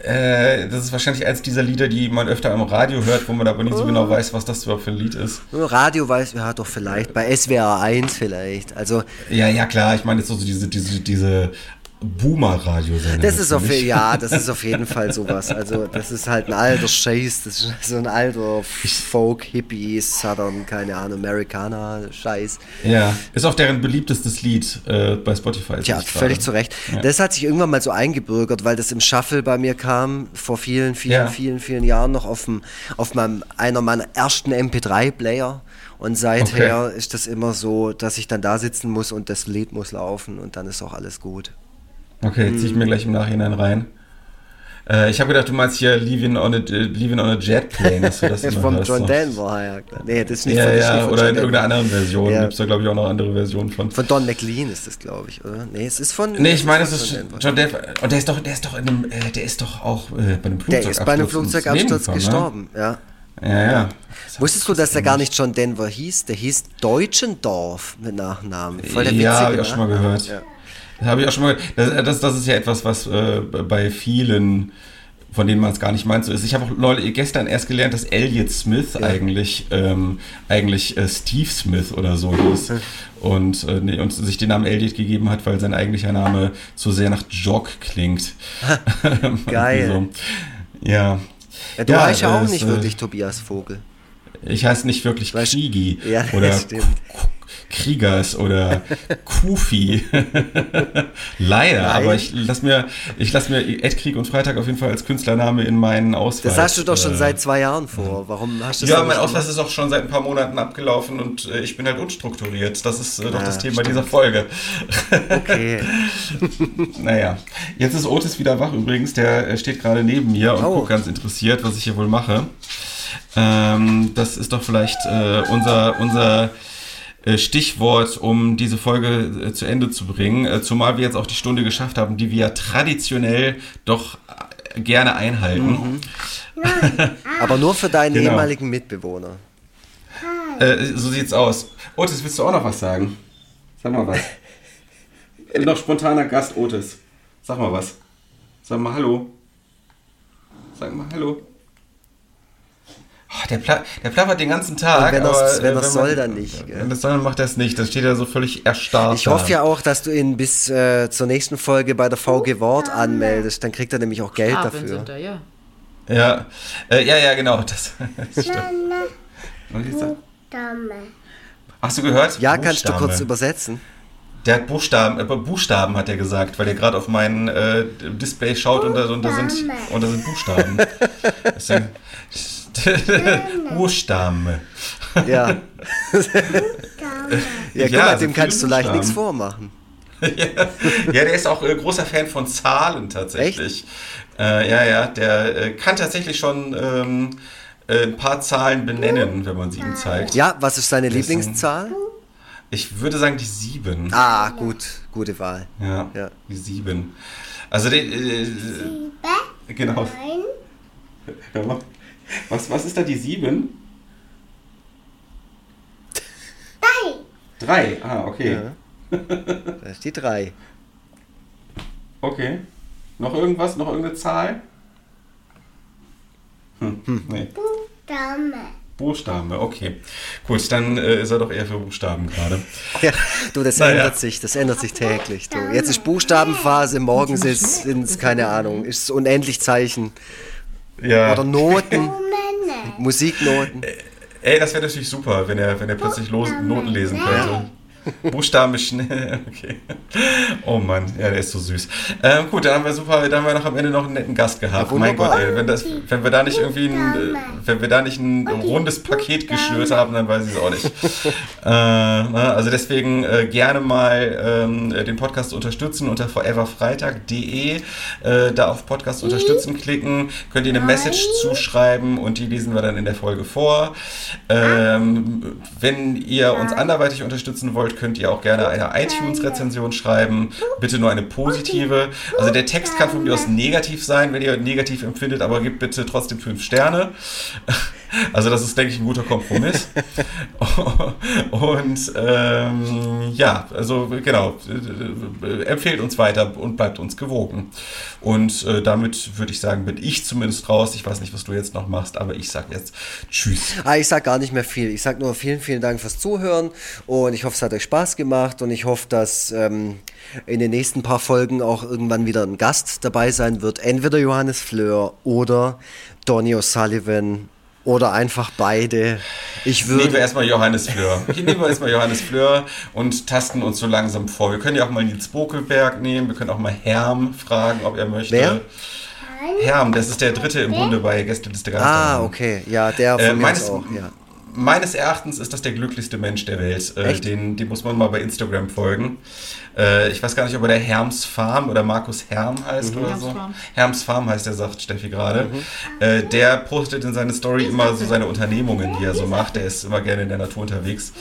B: Äh, das ist wahrscheinlich eins dieser Lieder, die man öfter im Radio hört, wo man aber nicht so genau weiß, was das überhaupt für ein Lied ist.
C: Radio weiß, ja doch vielleicht, bei SWR 1 vielleicht. Also
B: ja, ja klar, ich meine jetzt so diese, diese, diese Boomer-Radiosender.
C: Das ist auf, ja, das ist auf jeden Fall sowas. Also das ist halt ein alter Scheiß, das ist so ein alter Folk, Hippie, Southern, keine Ahnung, Amerikaner-Scheiß.
B: Ja, ist auch deren beliebtestes Lied äh, bei Spotify.
C: Ja, völlig zu Recht. Ja. Das hat sich irgendwann mal so eingebürgert, weil das im Shuffle bei mir kam, vor vielen, vielen, ja. vielen, vielen Jahren noch auf, dem, auf meinem, einer meiner ersten MP3-Player. Und seither okay. ist das immer so, dass ich dann da sitzen muss und das Lied muss laufen und dann ist auch alles gut.
B: Okay, ziehe ich mir gleich im Nachhinein rein. Äh, ich habe gedacht, du meinst hier Leaving on a, Leaving on a Jet Plane. Dass du das
C: Vom
B: hörst,
C: John. Denver, ja. klar. Nee, das ist nicht
B: Ja,
C: von, ist
B: ja,
C: nicht von
B: oder
C: John
B: in irgendeiner anderen Version.
C: Ja.
B: Gibt es da, glaube ich, auch noch andere Versionen von.
C: Von Don McLean ist das, glaube ich, oder? Nee, es ist von.
B: Nee, ich meine, es
C: von
B: ist
C: John Denver.
B: John Denver. Und der ist doch, der ist doch in einem, äh, der ist doch auch äh, bei einem
C: Der
B: Flugzeugabsturz.
C: ist bei einem Flugzeugabsturz
B: gekommen,
C: gestorben, ja.
B: Ne? Ja, ja.
C: Wusstest du, dass der gar nicht John Denver hieß? Der hieß Deutschendorf mit Nachnamen. Voll der
B: ja, habe ich auch schon mal gehört.
C: Ja.
B: Das habe ich auch schon mal das, das, das ist ja etwas, was äh, bei vielen, von denen man es gar nicht meint, so ist. Ich habe auch neulich, gestern erst gelernt, dass Elliot Smith eigentlich, ähm, eigentlich äh, Steve Smith oder so hieß. Und, äh, nee, und sich den Namen Elliot gegeben hat, weil sein eigentlicher Name zu sehr nach Jock klingt.
C: Geil.
B: so. Ja.
C: Ja, du
B: Ja,
C: heißt ja auch
B: es,
C: nicht
B: äh,
C: wirklich Tobias Vogel.
B: Ich heiße nicht wirklich Kriegi
C: Ja,
B: oder
C: das.
B: K- Kriegers oder Kufi. Leider,
C: Nein.
B: aber ich lass mir, ich lass mir Ed Krieg und Freitag auf jeden Fall als Künstlername in meinen Ausweis.
C: Das hast du doch schon
B: äh,
C: seit zwei Jahren vor. Warum hast du das
B: Ja, mein Ausweis ist auch schon seit ein paar Monaten abgelaufen und äh, ich bin halt unstrukturiert. Das ist äh, doch das Thema
C: stimmt.
B: dieser Folge.
C: Okay.
B: Naja, jetzt ist Otis wieder wach übrigens. Der steht gerade neben mir und guckt ganz interessiert, was ich hier wohl mache. Ähm, das ist doch vielleicht unser, unser Stichwort, um diese Folge äh, zu Ende zu bringen. Äh, zumal wir jetzt auch die Stunde geschafft haben, die wir ja traditionell doch äh, gerne einhalten.
C: Aber nur für deinen
B: Genau.
C: ehemaligen Mitbewohner.
B: Äh, so sieht's aus. Otis, willst du auch noch was sagen? Sag mal was. Noch spontaner Gast, Otis. Sag mal was. Sag mal Hallo. Sag mal Hallo. Oh, der, pla der plappert den ganzen Tag.
C: Und wenn er's-
B: aber,
C: wenn
B: äh,
C: er's
B: man-
C: soll, dann nicht?
B: Wenn das soll, dann macht er es nicht. Dann steht er so völlig erstarrt.
C: Ich hoffe ja auch, dass du ihn bis äh, zur nächsten Folge bei der VG Wort anmeldest. Dann kriegt er nämlich auch Geld
D: Farben
C: dafür.
D: sind da, ja.
B: Ja, äh, ja, ja, genau. Das, das stimmt. Hast du gehört?
C: Ja, kannst du
B: Buchstabe.
C: kurz übersetzen?
B: Der hat Buchstaben, äh, Buchstaben hat er gesagt, weil er gerade auf mein äh, Display schaut und da, und da sind und da sind Buchstaben. Das Buchstaben.
C: Ja. Ja, guck
B: Ja,
C: mal, dem kannst du leicht nichts vormachen.
B: ja, der ist auch äh, großer Fan von Zahlen tatsächlich. Äh, ja, ja, der äh, kann tatsächlich schon ähm, äh, ein paar Zahlen benennen, wenn man sie ihm zeigt.
C: Ja, was ist deine
B: Dessen-
C: Lieblingszahl?
B: Ich würde sagen die sieben.
C: Ah, gut, gute Wahl.
B: Ja,
C: Ja.
B: die sieben. Also die, äh, genau.
E: Nein.
B: Hör mal. Was, was ist da die sieben? Drei. Ah, okay.
C: Ja. Das ist die drei.
B: Okay. Noch irgendwas? Noch irgendeine Zahl? Hm, nee.
E: Dame.
B: Buchstabe, okay. Gut, dann äh, ist er doch eher für Buchstaben gerade.
C: Ja, du, das
B: Naja.
C: ändert sich, das ändert sich täglich. Du. Jetzt ist Buchstabenphase, morgen sind es, keine Ahnung, ist es unendlich Zeichen.
B: Ja.
C: Oder Noten,
E: Männer.
C: Musiknoten.
B: Ey, das wäre natürlich super, wenn er, wenn er plötzlich los, Noten lesen könnte. Buchstaben schnell. Okay. Oh Mann, ja, der ist so süß. Ähm, gut, dann haben wir super, dann haben wir noch am Ende noch einen netten Gast gehabt.
C: Ja,
B: mein. Gott, ey, wenn, das, wenn wir da nicht irgendwie ein, äh, wenn wir da nicht ein rundes Paket geschnürt haben, dann weiß ich es auch nicht. äh, na, also deswegen äh, gerne mal ähm, den Podcast unterstützen unter foreverfreitag.de. Äh, da auf Podcast unterstützen klicken, könnt ihr eine Message zuschreiben und die lesen wir dann in der Folge vor. Ähm, wenn ihr uns anderweitig unterstützen wollt, könnt ihr auch gerne eine iTunes-Rezension schreiben. Bitte nur eine positive. Also der Text kann von mir aus negativ sein, wenn ihr negativ empfindet, aber gebt bitte trotzdem fünf Sterne. Also das ist, denke ich, ein guter Kompromiss. Und ähm, ja, also genau, empfehlt uns weiter und bleibt uns gewogen. Und äh, damit würde ich sagen, bin ich zumindest raus. Ich weiß nicht, was du jetzt noch machst, aber ich sage jetzt Tschüss.
C: Ah, ich sag gar nicht mehr viel. Ich sag nur vielen, vielen Dank fürs Zuhören und ich hoffe, es hat euch Spaß gemacht und ich hoffe, dass ähm, in den nächsten paar Folgen auch irgendwann wieder ein Gast dabei sein wird. Entweder Johannes Fleur oder Donny O'Sullivan oder einfach beide. Ich
B: Nehmen wir
C: würde.
B: erstmal Johannes Fleur. Hier nehmen wir erstmal Johannes Fleur und tasten uns so langsam vor. Wir können ja auch mal Nils Bokelberg nehmen. Wir können auch mal Herm fragen, ob er möchte.
C: Wer?
B: Herm, das ist der dritte im Bunde bei Gästeliste.
C: Ah, okay. Ja, der von
B: Äh,
C: mir
B: meines,
C: auch, ja.
B: meines Erachtens ist das der glücklichste Mensch der Welt. Äh, den, den muss man mal bei Instagram folgen. Äh, ich weiß gar nicht, ob er der Herms Farm oder Markus Herm heißt mhm. oder so. Farm. Herms Farm heißt der, sagt Steffi gerade. Mhm. Äh, der postet in seine Story immer so seine Unternehmungen, die er so macht. Der ist immer gerne in der Natur unterwegs.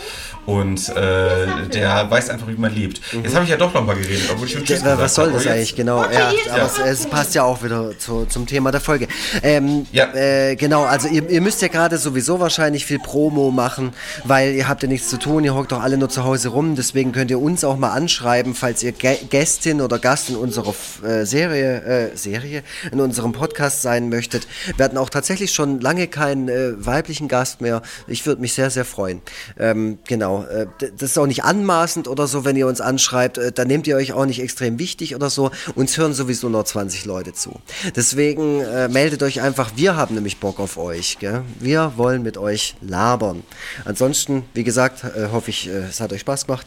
B: Und äh, der weiß einfach, wie man lebt. Mhm. Jetzt habe ich ja doch nochmal geredet, obwohl ich Tschüss
C: gesagt Was soll das eigentlich? Genau, ja, aber ja. Es, es, passt ja auch wieder zu, zum Thema der Folge. Ähm, ja. Äh, genau, also ihr, ihr müsst ja gerade sowieso wahrscheinlich viel Promo machen, weil ihr habt ja nichts zu tun, ihr hockt doch alle nur zu Hause rum. Deswegen könnt ihr uns auch mal anschreiben schreiben, falls ihr Gästin oder Gast in unserer äh, Serie, äh, Serie, in unserem Podcast sein möchtet. Wir hatten auch tatsächlich schon lange keinen äh, weiblichen Gast mehr. Ich würde mich sehr, sehr freuen. Ähm, genau. Äh, das ist auch nicht anmaßend oder so, wenn ihr uns anschreibt. Äh, da nehmt ihr euch auch nicht extrem wichtig oder so. Uns hören sowieso nur 20 Leute zu. Deswegen meldet euch einfach. Wir haben nämlich Bock auf euch. Gell? Wir wollen mit euch labern. Ansonsten, wie gesagt, hoffe ich, es hat euch Spaß gemacht.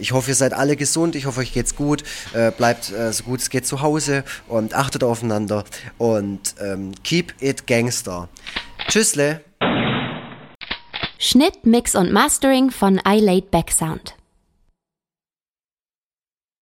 C: ich hoffe, ihr seid alle gesund gesund. Ich hoffe, euch geht's gut. Äh, bleibt äh, so gut es geht zu Hause und achtet aufeinander. Und ähm, keep it gangster. Tschüssle.
A: Schnitt, Mix und Mastering von iLaid Back Sound.